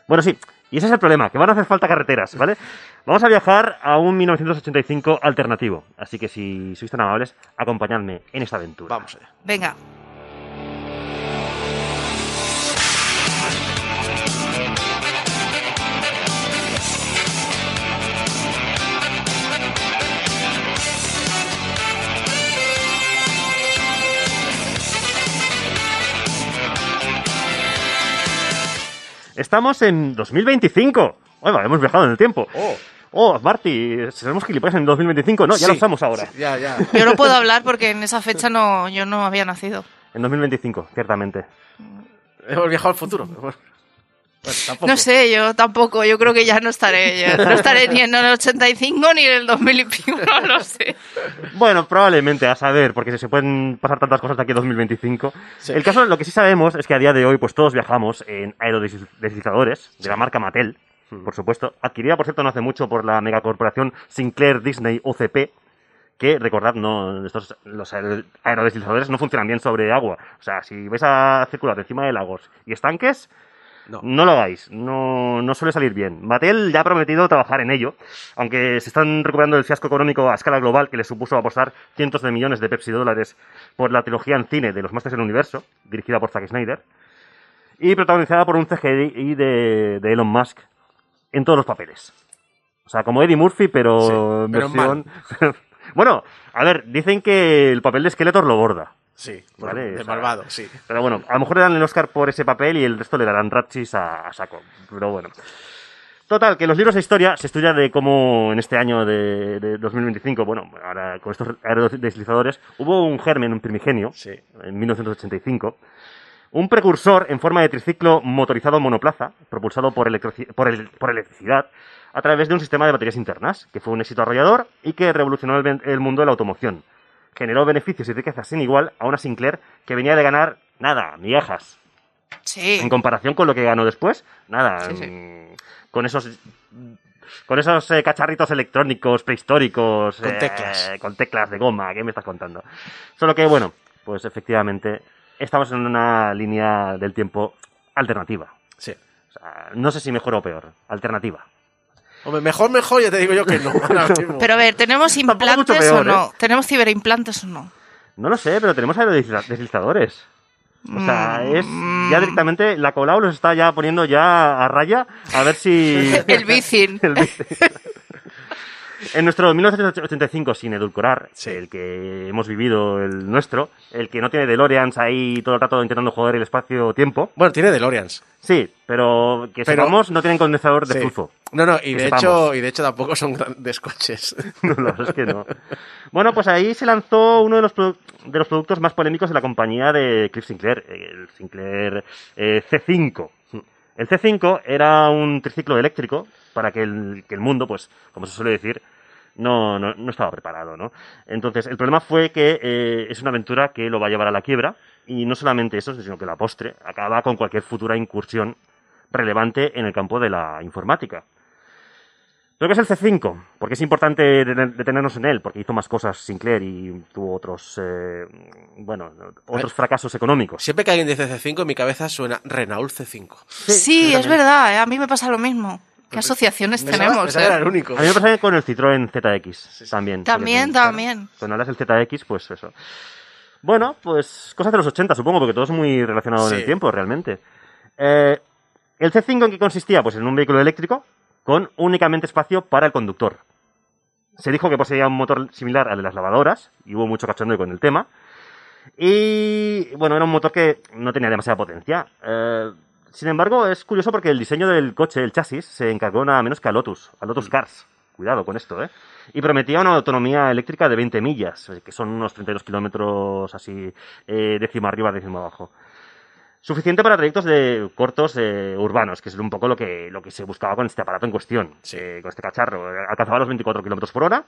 Bueno, sí, y ese es el problema, que van a hacer falta carreteras, ¿vale? Vamos a viajar a un 1985 alternativo. Así que si sois tan amables, acompañadme en esta aventura. Vamos allá. Venga. Estamos en 2025. Oiga, hemos viajado en el tiempo. Oh. Oh, Marty, seremos gilipollas en 2025. No, ya lo estamos ahora. Sí, ya, ya. Yo no puedo hablar porque en esa fecha no, yo no había nacido. En 2025, ciertamente. Hemos viajado al futuro. Bueno. No sé, yo tampoco. Yo creo que ya no estaré. yo no estaré ni en el 85 ni en el 2000 y pico, no lo sé. Bueno, probablemente, a saber, porque se pueden pasar tantas cosas de aquí a 2025. Sí. El caso, lo que sí sabemos es que a día de hoy, pues todos viajamos en aerodeslizadores de la marca Mattel, por supuesto, adquirida, por cierto, no hace mucho por la megacorporación Sinclair Disney OCP, que, recordad, no, estos, los aer- aerodeslizadores no funcionan bien sobre agua. O sea, si vais a circular encima de lagos y estanques, No. no lo hagáis, no, no suele salir bien. Mattel ya ha prometido trabajar en ello, aunque se están recuperando del fiasco económico a escala global que les supuso apostar cientos de millones de Pepsi dólares por la trilogía en cine de los Masters del Universo, dirigida por Zack Snyder, y protagonizada por un CGI de, de Elon Musk en todos los papeles. O sea, como Eddie Murphy, pero Sí, versión... bueno, a ver, dicen que el papel de Skeletor lo borda. Sí, Vale, de malvado, sí. Pero bueno, a lo mejor le dan el Oscar por ese papel y el resto le darán rachis a, a saco. Pero bueno. Total, que los libros de historia se estudia de cómo en este año de, de 2025, bueno, ahora con estos aerodeslizadores, hubo un germen, un primigenio, Sí. en 1985, un precursor en forma de triciclo motorizado monoplaza, propulsado por, electrici- por, el- por electricidad, a través de un sistema de baterías internas, que fue un éxito arrollador y que revolucionó el mundo de la automoción. Generó beneficios y riquezas sin igual a una Sinclair que venía de ganar, nada, migajas. Sí. En comparación con lo que ganó después, nada. Sí, sí. mm, Con esos. Con esos eh, cacharritos electrónicos prehistóricos. Con eh, teclas. con teclas de goma, ¿qué me estás contando? Solo que, bueno, pues efectivamente, estamos en una línea del tiempo alternativa. Sí. O sea, no sé si mejor o peor. Alternativa. Hombre, mejor, mejor, ya te digo yo que no. ahora mismo. Pero a ver, ¿tenemos implantes peor, o no? ¿eh? ¿Tenemos ciberimplantes o no? No lo sé, pero tenemos aerodeslizadores. O sea, es Mm. ya directamente, la Colau los está ya poniendo ya a raya a ver si... El bicin. El bici. En nuestro 1985, sin edulcorar, Sí. el que hemos vivido, el nuestro, el que no tiene DeLoreans ahí todo el rato intentando joder el espacio-tiempo, Bueno, tiene DeLoreans. sí, pero que Pero- sepamos, no tienen condensador de Sí. flujo. No, no, y de, hecho, y de hecho tampoco son grandes coches. No, no, es que no. Bueno, pues ahí se lanzó uno de los, de los productos más polémicos de la compañía de Cliff Sinclair, el Sinclair eh, C5. El C5 era un triciclo eléctrico para que el, que el mundo, pues, como se suele decir, no, no, no estaba preparado, ¿no? Entonces, el problema fue que eh, es una aventura que lo va a llevar a la quiebra, y no solamente eso, sino que la postre acaba con cualquier futura incursión relevante en el campo de la informática. ¿Pero qué es el C5? Porque es importante detener- detenernos en él, porque hizo más cosas Sinclair y tuvo otros, eh, bueno, otros fracasos económicos. Siempre que alguien dice C5, en mi cabeza suena Renault C5. Sí, es verdad, ¿eh? a mí me pasa lo mismo. ¿Qué asociaciones tenemos? que eh? era el único. A mí me pasa con el Citroën ZX también. También, también. Cuando hablas del ZX, pues eso. Bueno, pues cosas de los 80, supongo, porque todo es muy relacionado en el tiempo, realmente. Eh, ¿El C5 en qué consistía? Pues en un vehículo eléctrico con únicamente espacio para el conductor. Se dijo que poseía un motor similar al de las lavadoras, y hubo mucho cachondeo con el tema. Y bueno, era un motor que no tenía demasiada potencia. Eh, sin embargo, es curioso porque el diseño del coche, el chasis, se encargó nada menos que a Lotus, a Lotus Cars. Cuidado con esto, ¿eh? Y prometía una autonomía eléctrica de 20 millas, eh, que son unos 32 kilómetros así, eh, décimo arriba, décimo abajo. Suficiente para trayectos de cortos eh, urbanos, que es un poco lo que, lo que se buscaba con este aparato en cuestión, eh, con este cacharro. Alcanzaba los 24 kilómetros por hora,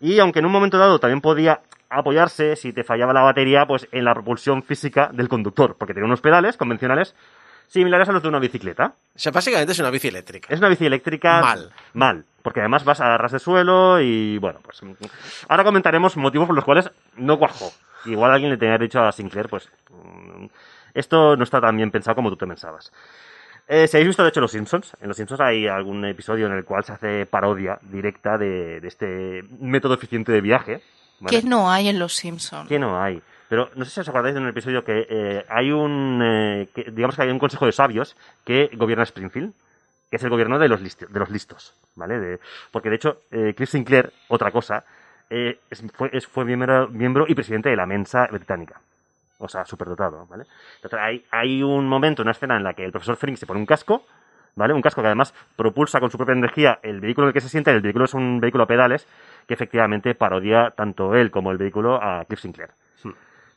y aunque en un momento dado también podía apoyarse, si te fallaba la batería, pues en la propulsión física del conductor, porque tenía unos pedales convencionales similares a los de una bicicleta. O sea, básicamente es una bici eléctrica. Es una bici eléctrica Mal. Mal, porque además vas a ras de suelo y bueno, pues ahora comentaremos motivos por los cuales no cuajó. Igual alguien le tenía dicho a Sinclair, pues mm, esto no está tan bien pensado como tú te pensabas. Eh, si habéis visto, de hecho, Los Simpsons, en Los Simpsons hay algún episodio en el cual se hace parodia directa de, de este método eficiente de viaje. ¿vale? ¿Qué no hay en Los Simpsons? que no hay. Pero no sé si os acordáis de un episodio que eh, hay un, eh, digamos que hay un consejo de sabios que gobierna Springfield, que es el gobierno de los, listi- de los listos, ¿vale? Porque de hecho, eh, Cliff Sinclair, otra cosa, eh, fue, fue miembro, miembro y presidente de la Mensa británica. O sea, superdotado, ¿vale? Entonces hay, hay un momento, una escena en la que el profesor Frink se pone un casco ¿Vale? Un casco que además propulsa con su propia energía el vehículo en el que se siente. El vehículo es un vehículo a pedales que efectivamente parodia tanto él como el vehículo a Cliff Sinclair.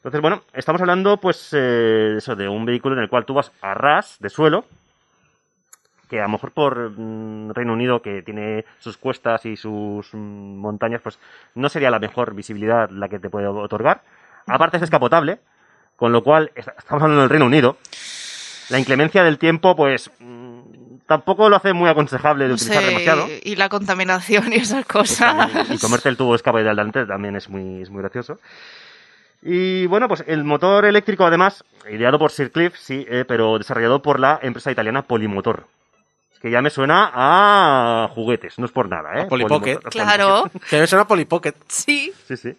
Entonces, bueno, estamos hablando, pues, eh, eso, de un vehículo en el cual tú vas a ras de suelo, que a lo mejor por mm, Reino Unido, que tiene sus cuestas y sus mm, montañas, pues no sería la mejor visibilidad la que te puede otorgar. Aparte es descapotable, con lo cual, est- estamos hablando del Reino Unido. La inclemencia del tiempo, pues, mm, tampoco lo hace muy aconsejable de utilizar demasiado. y la contaminación y esas cosas. Y comerte el tubo de escape de adelante también es muy, es muy gracioso. Y bueno, pues el motor eléctrico, además, ideado por Sir Cliff, sí, eh, pero desarrollado por la empresa italiana Polimotor. Que ya me suena a juguetes, no es por nada, ¿eh? A Polly Pocket. Polimotor- Claro, Que me suena Polly Pocket. sí. Sí, sí.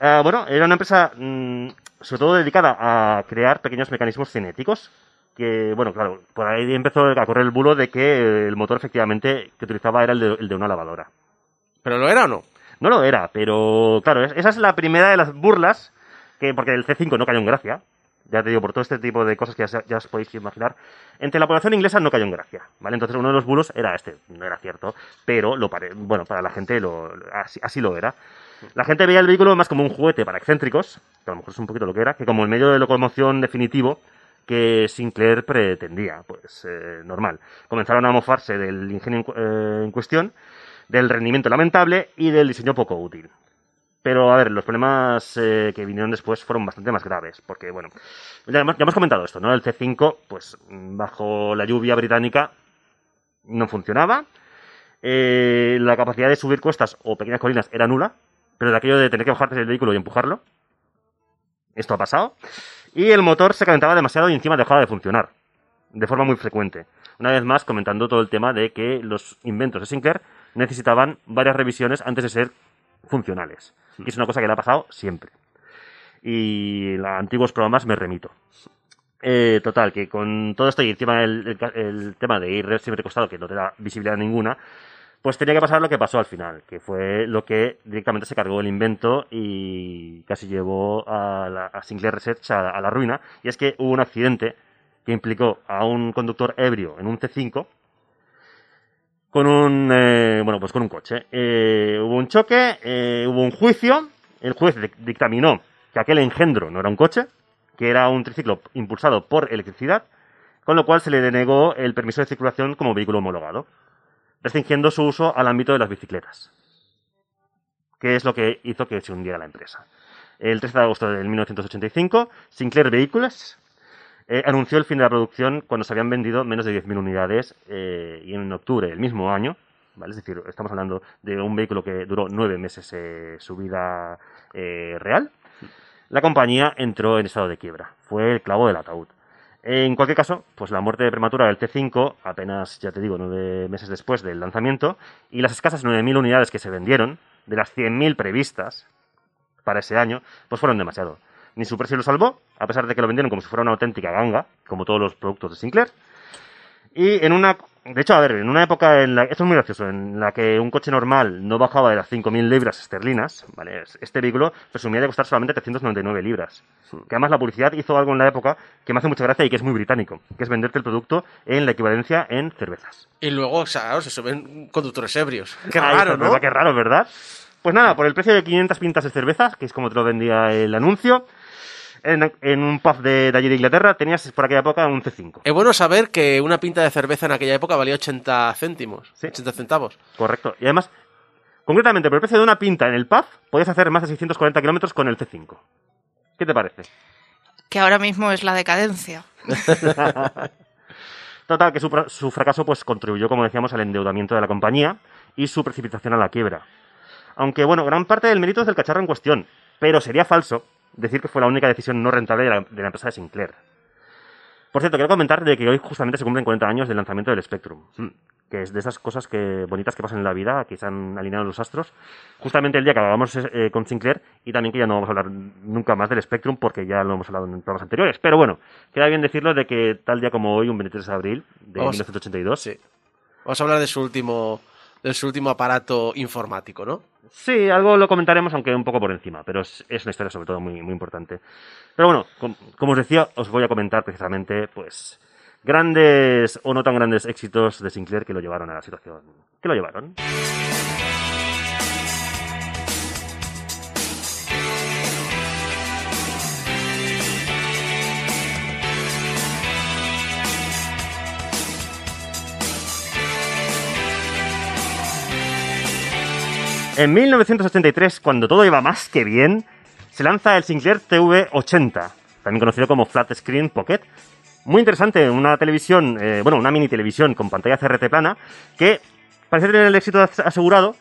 Ah, bueno, era una empresa mm, sobre todo dedicada a crear pequeños mecanismos cinéticos. Que, bueno, claro, por ahí empezó a correr el bulo de que el motor efectivamente que utilizaba era el de, el de una lavadora. ¿Pero lo era o no? No lo era, pero claro, es- esa es la primera de las burlas, que porque el C5 no cayó en gracia, ya te digo, por todo este tipo de cosas que ya, os podéis imaginar, entre la población inglesa no cayó en gracia, ¿vale? Entonces uno de los bulos era este, no era cierto, pero lo pare- bueno, para la gente lo, así, lo era. La gente veía el vehículo más como un juguete para excéntricos, que a lo mejor es un poquito lo que era, que como el medio de locomoción definitivo que Sinclair pretendía, pues eh, normal. Comenzaron a mofarse del ingenio eh, en cuestión, del rendimiento lamentable y del diseño poco útil. Pero, a ver, los problemas eh, que vinieron después fueron bastante más graves, porque, bueno, ya hemos, ya hemos comentado esto, ¿no? El C5, pues, bajo la lluvia británica, no funcionaba. Eh, la capacidad de subir cuestas o pequeñas colinas era nula, pero de aquello de tener que bajarte del vehículo y empujarlo, esto ha pasado. Y el motor se calentaba demasiado y encima dejaba de funcionar, de forma muy frecuente. Una vez más, comentando todo el tema de que los inventos de Sinclair necesitaban varias revisiones antes de ser funcionales. Y es una cosa que le ha pasado siempre. Y a antiguos programas me remito. Eh, total, que con todo esto y encima el, el ca- el tema de ir siempre costado, que no te da visibilidad ninguna, pues tenía que pasar lo que pasó al final, que fue lo que directamente se cargó el invento y casi llevó a, la, a Sinclair Research a, a la ruina. Y es que hubo un accidente que implicó a un conductor ebrio en un C5 con un eh, bueno pues con un coche. Eh, hubo un choque eh, hubo un juicio. El juez dic- dictaminó que aquel engendro no era un coche que era un triciclo impulsado por electricidad con lo cual se le denegó el permiso de circulación como vehículo homologado restringiendo su uso al ámbito de las bicicletas que es lo que hizo que se hundiera la empresa. El 13 de agosto de 1985 Sinclair Vehicles eh, anunció el fin de la producción cuando se habían vendido menos de 10.000 unidades eh, y en octubre del mismo año, es decir, estamos hablando de un vehículo que duró nueve meses eh, su vida real, la compañía entró en estado de quiebra. Fue el clavo del ataúd. En cualquier caso, pues la muerte prematura del T5, apenas, ya te digo, nueve meses después del lanzamiento, y las escasas 9.000 unidades que se vendieron, de las 100.000 previstas para ese año, pues fueron demasiado. Ni su precio lo salvó, a pesar de que lo vendieron como si fuera una auténtica ganga, como todos los productos de Sinclair. Y en una. De hecho, a ver, en una época en la. Esto es muy gracioso, en la que un coche normal no bajaba de las 5.000 libras esterlinas, ¿vale? Este vehículo presumía de costar solamente 399 libras. Que además la publicidad hizo algo en la época que me hace mucha gracia y que es muy británico, que es venderte el producto en la equivalencia en cervezas. Y luego, o sea, claro, se suben conductores ebrios. Qué Ahí raro, ¿no? ¿verdad? Qué raro, ¿verdad? Pues nada, por el precio de 500 pintas de cerveza, que es como te lo vendía el anuncio, en, en un pub de, de allí de Inglaterra tenías por aquella época un C5. Es bueno saber que una pinta de cerveza en aquella época valía 80 céntimos. Sí. 80 centavos. Correcto. Y además, concretamente, por el precio de una pinta en el pub, podías hacer más de 640 kilómetros con el C5. ¿Qué te parece? Que ahora mismo es la decadencia. Total, que su, su fracaso pues contribuyó, como decíamos, al endeudamiento de la compañía y su precipitación a la quiebra. Aunque, bueno, gran parte del mérito es del cacharro en cuestión, pero sería falso decir que fue la única decisión no rentable de la, de la empresa de Sinclair. Por cierto, quiero comentar de que hoy justamente se cumplen 40 años del lanzamiento del Spectrum, que es de esas cosas que bonitas que pasan en la vida, que se han alineado los astros, justamente el día que hablábamos eh, con Sinclair y también que ya no vamos a hablar nunca más del Spectrum porque ya lo hemos hablado en programas anteriores. Pero bueno, queda bien decirlo de que tal día como hoy, un 23 de abril de Vamos- 1982, Sí. Vamos a hablar de su último, de su último aparato informático, ¿no? Sí, algo lo comentaremos, aunque un poco por encima, pero es, una historia sobre todo muy, muy importante. Pero bueno, com- como os decía, os voy a comentar precisamente, pues, grandes o no tan grandes éxitos de Sinclair que lo llevaron a la situación que lo llevaron. En 1983, cuando todo iba más que bien, se lanza el Sinclair TV80, también conocido como Flat Screen Pocket. Muy interesante, una televisión, eh, bueno, una mini televisión con pantalla CRT plana, que parece tener el éxito as- asegurado,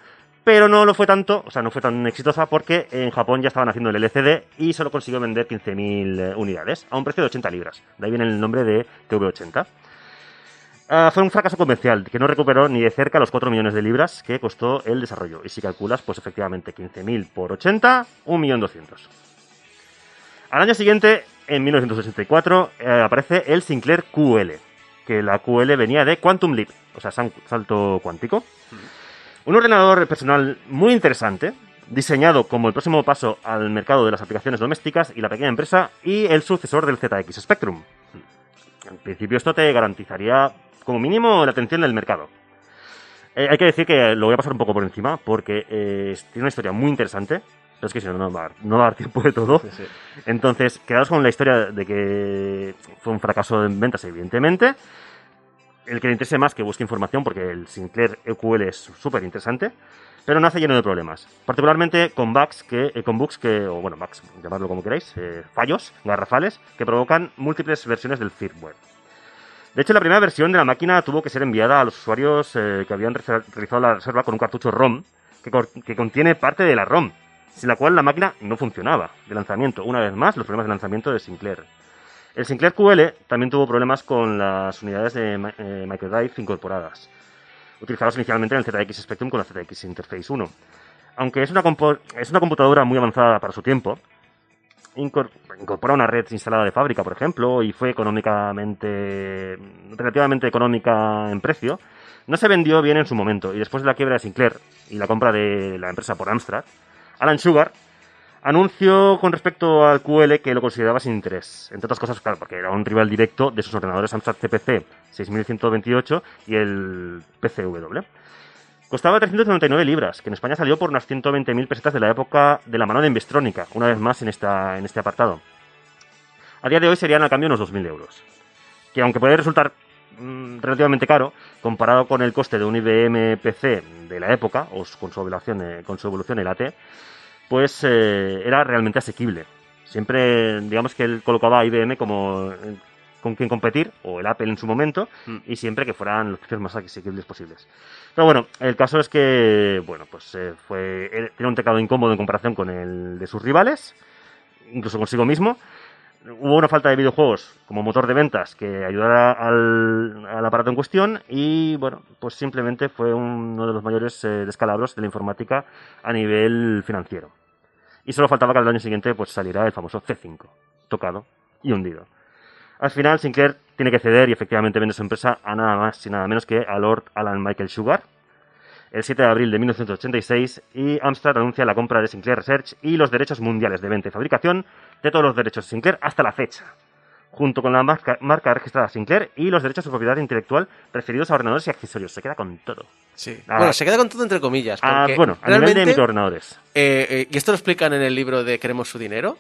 pero no lo fue tanto, o sea, no fue tan exitosa porque en Japón ya estaban haciendo el LCD y solo consiguió vender 15.000 eh, unidades a un precio de 80 libras. De ahí viene el nombre de TV80. Fue un fracaso comercial que no recuperó ni de cerca los 4 millones de libras que costó el desarrollo. Y si calculas, pues efectivamente 15.000 por 80, 1.200.000. Al año siguiente, en 1964, eh, aparece el Sinclair QL, que la QL venía de Quantum Leap, o sea, salto cuántico. Un ordenador personal muy interesante, diseñado como el próximo paso al mercado de las aplicaciones domésticas y la pequeña empresa y el sucesor del ZX Spectrum. En principio esto te garantizaría como mínimo la atención del mercado. Eh, hay que decir que lo voy a pasar un poco por encima porque eh, tiene una historia muy interesante. Pero es que si no, no va, a dar- no va a dar tiempo de todo. Entonces, quedaos con la historia de que fue un fracaso en ventas, evidentemente. El que le interese más que busque información, porque el Sinclair EQL es súper interesante, pero nace lleno de problemas. Particularmente con bugs que, eh, con bugs que, o bueno, bugs, llamadlo como queráis, fallos garrafales que provocan múltiples versiones del firmware. De hecho, la primera versión de la máquina tuvo que ser enviada a los usuarios eh, que habían re- realizado la reserva con un cartucho ROM que, contiene parte de la ROM, sin la cual la máquina no funcionaba de lanzamiento. Una vez más, los problemas de lanzamiento de Sinclair. El Sinclair QL también tuvo problemas con las unidades de eh, microdrive incorporadas, utilizadas inicialmente en el ZX Spectrum con la ZX Interface 1. Aunque es una, es una computadora muy avanzada para su tiempo, incorpora una red instalada de fábrica, por ejemplo, y fue económicamente, relativamente económica en precio, no se vendió bien en su momento. Y después de la quiebra de Sinclair y la compra de la empresa por Amstrad, Alan Sugar anunció con respecto al QL que lo consideraba sin interés. Entre otras cosas, claro, porque era un rival directo de sus ordenadores Amstrad CPC 6128 y el PCW. Costaba 399 libras, que en España salió por unas 120.000 pesetas de la época de la mano de Investrónica, una vez más en, esta, en este apartado. A día de hoy serían a cambio unos 2.000 euros. Que aunque puede resultar mm, relativamente caro, comparado con el coste de un IBM PC de la época, o s- con su evolución, eh, con el AT, pues eh, era realmente asequible. Siempre, digamos que él colocaba a IBM como eh, con quien competir, o el Apple en su momento, y siempre que fueran los precios más asequibles posibles. Pero bueno, el caso es que, bueno, pues eh, fue, él tenía un teclado incómodo en comparación con el de sus rivales, incluso consigo mismo. Hubo una falta de videojuegos como motor de ventas que ayudara al, al aparato en cuestión y, bueno, pues simplemente fue uno de los mayores eh, descalabros de la informática a nivel financiero. Y solo faltaba que al año siguiente pues saliera el famoso C5, tocado y hundido. Al final, Sinclair tiene que ceder y efectivamente vende su empresa a nada más y nada menos que a Lord Alan Michael Sugar el 7 de abril de 1986 y Amstrad anuncia la compra de Sinclair Research y los derechos mundiales de venta y fabricación de todos los derechos de Sinclair hasta la fecha, junto con la marca, marca registrada Sinclair y los derechos de propiedad intelectual referidos a ordenadores y accesorios. Se queda con todo. Sí. Ah. Bueno, se queda con todo entre comillas. Ah, porque bueno, a nivel de microordenadores. eh, eh, y esto lo explican en el libro de Queremos su dinero.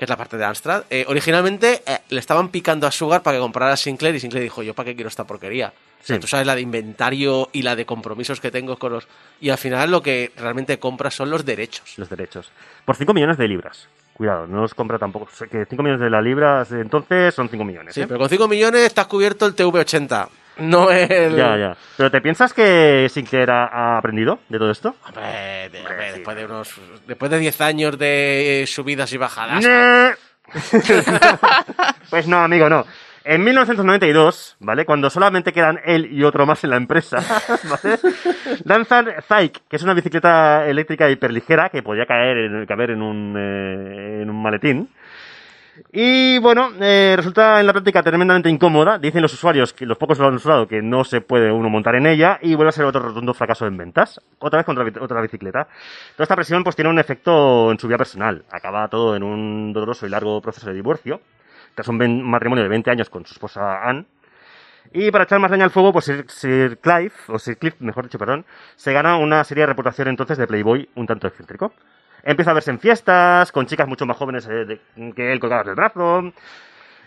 Que es la parte de Amstrad. eh, originalmente eh, le estaban picando a Sugar para que comprara Sinclair y Sinclair dijo, yo para qué quiero esta porquería. O sea, Sí. tú sabes la de inventario y la de compromisos que tengo con los... Y al final lo que realmente compra son los derechos. Los derechos. Por 5 millones de libras. Cuidado, no los compra tampoco. Sé que 5 millones de las libras entonces son 5 millones. Sí, ¿eh? pero con 5 millones estás cubierto el TV80. No el... Ya, ya. ¿Pero te piensas que Sinclair ha, ha aprendido de todo esto? Hombre, de- Hombre, hombre, sí, después de unos después de 10 años de subidas y bajadas. Pues no, amigo, no. En 1992, ¿vale? Cuando solamente quedan él y otro más en la empresa, ¿vale? Lanzan Zyke, que es una bicicleta eléctrica hiperligera que podía caer en, caber en un, eh, en un maletín. Y bueno, eh, resulta en la práctica tremendamente incómoda. Dicen los usuarios, que los pocos lo han usado, que no se puede uno montar en ella y vuelve a ser otro rotundo fracaso en ventas. Otra vez contra otra, bicicleta. Toda esta presión pues tiene un efecto en su vida personal. Acaba todo en un doloroso y largo proceso de divorcio. Tras un matrimonio de 20 años con su esposa Anne. Y para echar más leña al fuego, pues Sir, Sir Clive, o Sir Cliff, mejor dicho, perdón, se gana una serie de reputación entonces de Playboy un tanto excéntrico. Empieza a verse en fiestas, con chicas mucho más jóvenes eh, que él colgadas del brazo.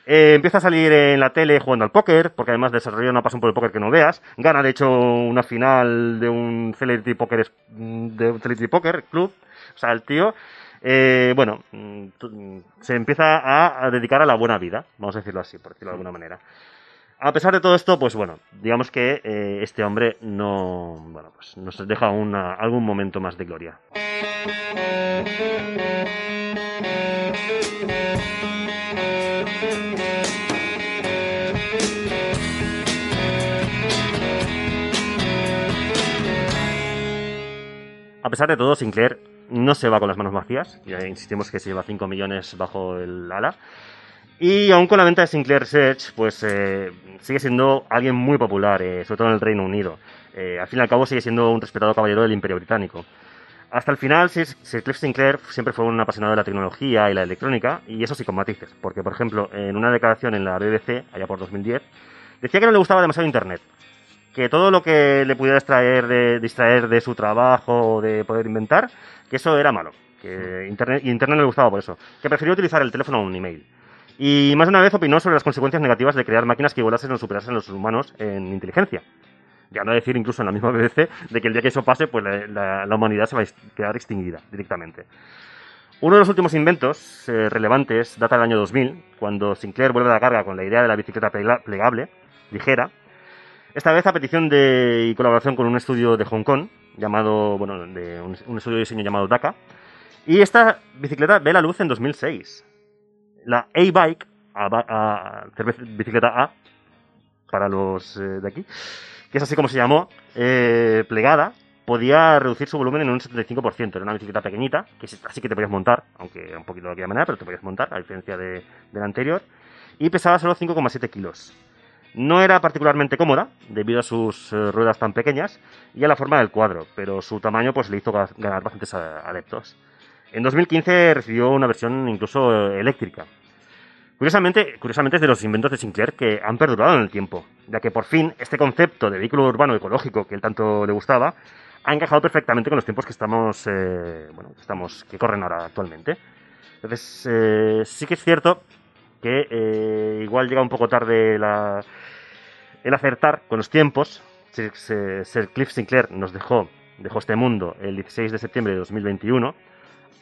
Eh, empieza a salir en la tele jugando al póker, porque además desarrolla una pasión por el póker que no veas. Gana, de hecho, una final de un Celebrity Poker, es- de un Celebrity Poker Club. O sea, el tío, eh, bueno, mm, mm, se empieza a, a dedicar a la buena vida, vamos a decirlo así, por decirlo de alguna manera. A pesar de todo esto, pues bueno, digamos que eh, este hombre no, bueno, pues nos deja una- algún momento más de gloria. A pesar de todo, Sinclair no se va con las manos vacías. Ya insistimos que se lleva 5 millones bajo el ala. Y aún con la venta de Sinclair Research, pues eh, sigue siendo alguien muy popular, eh, sobre todo en el Reino Unido. Eh, al fin y al cabo sigue siendo un respetado caballero del Imperio Británico. Hasta el final, Sir, Cliff Sinclair siempre fue un apasionado de la tecnología y la electrónica, y eso sí con matices, porque por ejemplo, en una declaración en la BBC, allá por 2010, decía que no le gustaba demasiado Internet, que todo lo que le pudiera distraer de, distraer de su trabajo o de poder inventar, que eso era malo, que Internet, no le gustaba por eso, que prefería utilizar el teléfono o un email. Y más de una vez opinó sobre las consecuencias negativas de crear máquinas que igualasen o superasen a los humanos en inteligencia. Ya no decir incluso en la misma BBC de que el día que eso pase, pues la, humanidad se va a quedar extinguida directamente. Uno de los últimos inventos eh, relevantes data del año 2000, cuando Sinclair vuelve a la carga con la idea de la bicicleta plega- plegable, ligera, esta vez a petición de y colaboración con un estudio de Hong Kong, llamado, bueno, de un, un estudio de diseño llamado DACA, y esta bicicleta ve la luz en 2006. La A-Bike, bicicleta A, para los eh, de aquí, que es así como se llamó, eh, plegada, podía reducir su volumen en un 75%. Era una bicicleta pequeñita, que sí- así que te podías montar, aunque un poquito de aquella manera, pero te podías montar, a diferencia de, la anterior, y pesaba solo 5,7 kilos. No era particularmente cómoda, debido a sus eh, ruedas tan pequeñas y a la forma del cuadro, pero su tamaño pues, le hizo ga- ganar bastantes adeptos. En 2015 recibió una versión incluso eh, eléctrica. Curiosamente, curiosamente es de los inventos de Sinclair que han perdurado en el tiempo, ya que por fin este concepto de vehículo urbano ecológico que él tanto le gustaba ha encajado perfectamente con los tiempos que estamos, eh, bueno, que estamos, que corren ahora actualmente. Entonces eh, sí que es cierto que eh, igual llega un poco tarde la, el acertar con los tiempos. Sir, Sir- Cliff Sinclair nos dejó, dejó este mundo el 16 de septiembre de 2021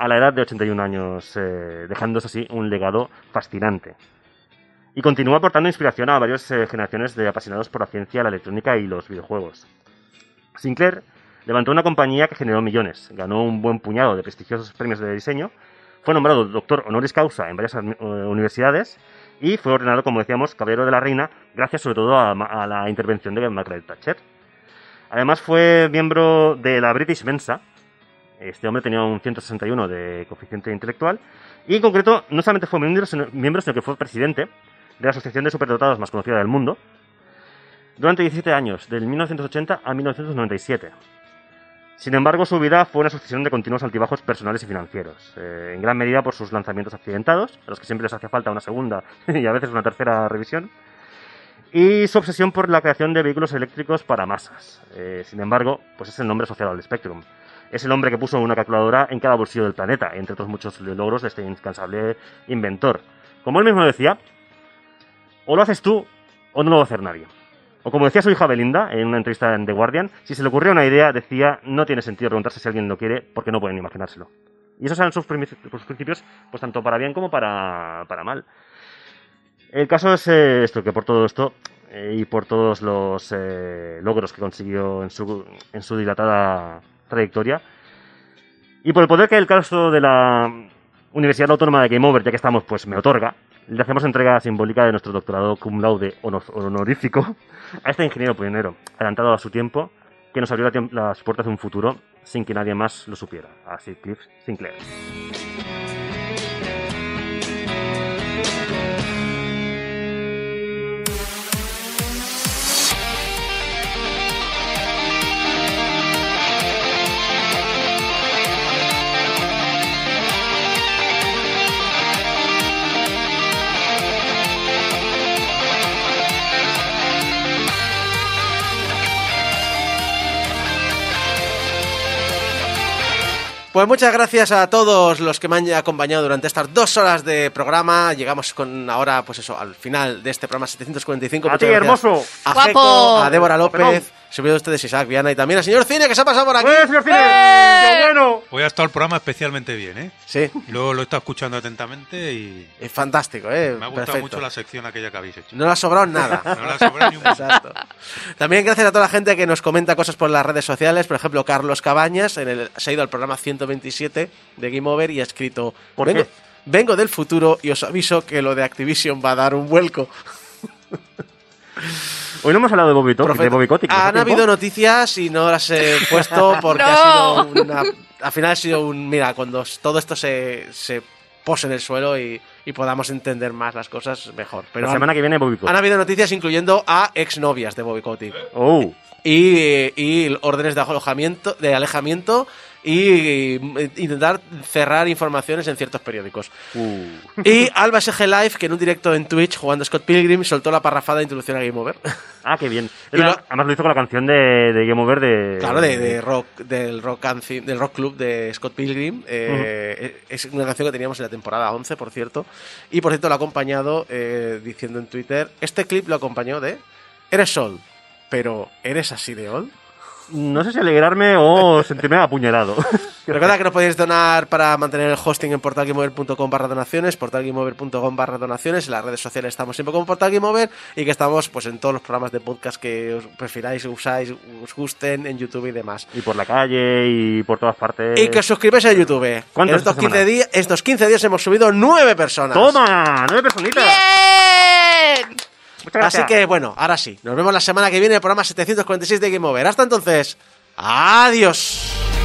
a la edad de 81 años, eh, dejándonos así un legado fascinante. Y continúa aportando inspiración a varias eh, generaciones de apasionados por la ciencia, la electrónica y los videojuegos. Sinclair levantó una compañía que generó millones, ganó un buen puñado de prestigiosos premios de diseño, fue nombrado doctor honoris causa en varias eh, universidades y fue ordenado, como decíamos, caballero de la reina, gracias sobre todo a la intervención de Margaret Thatcher. Además fue miembro de la British Mensa, este hombre tenía un 161 de coeficiente intelectual. Y en concreto, no solamente fue miembro, sino, que fue presidente de la Asociación de Superdotados más conocida del mundo durante 17 años, del 1980 a 1997. Sin embargo, su vida fue una sucesión de continuos altibajos personales y financieros, eh, en gran medida por sus lanzamientos accidentados, a los que siempre les hacía falta una segunda y a veces una tercera revisión, y su obsesión por la creación de vehículos eléctricos para masas. Eh, sin embargo, pues es el nombre asociado al Spectrum. Es el hombre que puso una calculadora en cada bolsillo del planeta, entre otros muchos logros de este incansable inventor. Como él mismo decía, o lo haces tú o no lo va a hacer nadie. O como decía su hija Belinda en una entrevista en The Guardian, si se le ocurría una idea, decía, no tiene sentido preguntarse si alguien lo quiere porque no pueden imaginárselo. Y esos eran sus, principios, pues tanto para bien como para, para mal. El caso es eh, esto, que por todo esto eh, y por todos los eh, logros que consiguió en su, en su dilatada trayectoria, y por el poder que el caso de la Universidad Autónoma de Game Over, ya que estamos, pues me otorga, le hacemos entrega simbólica de nuestro doctorado cum laude honor- honorífico a este ingeniero pionero, adelantado a su tiempo, que nos abrió las puertas de un futuro sin que nadie más lo supiera, a Sir Cliff Sinclair. Pues muchas gracias a todos los que me han acompañado durante estas dos horas de programa. Llegamos con ahora, pues eso, al final de este programa 745. A ti, hermoso. A Guapo. Jeco, a Débora. López, subido ustedes Isaac Viana y también al señor Cine que se ha pasado por aquí. ¡Eh, señor Cine! ¡Eh! ¡Qué bueno! Hoy ha estado el programa especialmente bien, ¿eh? Sí, Luego lo he estado escuchando atentamente y es fantástico, ¿eh? me ha gustado Perfecto. mucho la sección aquella que habéis hecho. No le ha sobrado nada. No le ha sobrado ni un Exacto. También gracias a toda la gente que nos comenta cosas por las redes sociales. Por ejemplo, Carlos Cabañas en el, se ha ido al programa 127 de Game Over y ha escrito: ¿Por vengo, qué? vengo del futuro y os aviso que lo de Activision va a dar un vuelco. Hoy no hemos hablado de Bobby, de. Bobby Kotick. ¿nos da Han habido noticias y no las he puesto porque No. ha sido una. Al final ha sido un. Mira, cuando todo esto se, se pose en el suelo y, y podamos entender más las cosas, mejor. Pero La han, semana que viene Bobby han Kotick. habido noticias incluyendo a exnovias de Bobby Kotick. Oh. y, y órdenes de alojamiento, de alejamiento y eh, intentar cerrar informaciones en ciertos periódicos. Uh. Y Alba SG Live, que en un directo en Twitch jugando Scott Pilgrim soltó la parrafada de introducción a Game Over. Ah, qué bien. Lo- Además lo hizo con la canción de, de Game Over de... Claro, de, de rock, del rock del rock club de Scott Pilgrim. Eh, Es una canción que teníamos en la temporada 11, por cierto. Y por cierto, lo ha acompañado eh, diciendo en Twitter. Este clip lo acompañó de Eres Sol, pero ¿eres así de Ol? No sé si alegrarme o sentirme apuñalado. Recuerda que nos podéis donar para mantener el hosting en portalgameover.com barra donaciones, portalgameover.com barra donaciones, en las redes sociales estamos siempre como Portal Game Over y que estamos pues en todos los programas de podcast que os prefiráis, usáis, os gusten en YouTube y demás. y por la calle y por todas partes. Y que os suscribáis a YouTube. En ¿Cuántos estos esta 15, semana? días, estos 15 días hemos subido 9 personas. ¡Toma! ¡Nueve personitas! ¡Bien! Así que bueno, ahora sí, nos vemos la semana que viene en el programa 746 de Game Over. Hasta entonces, adiós.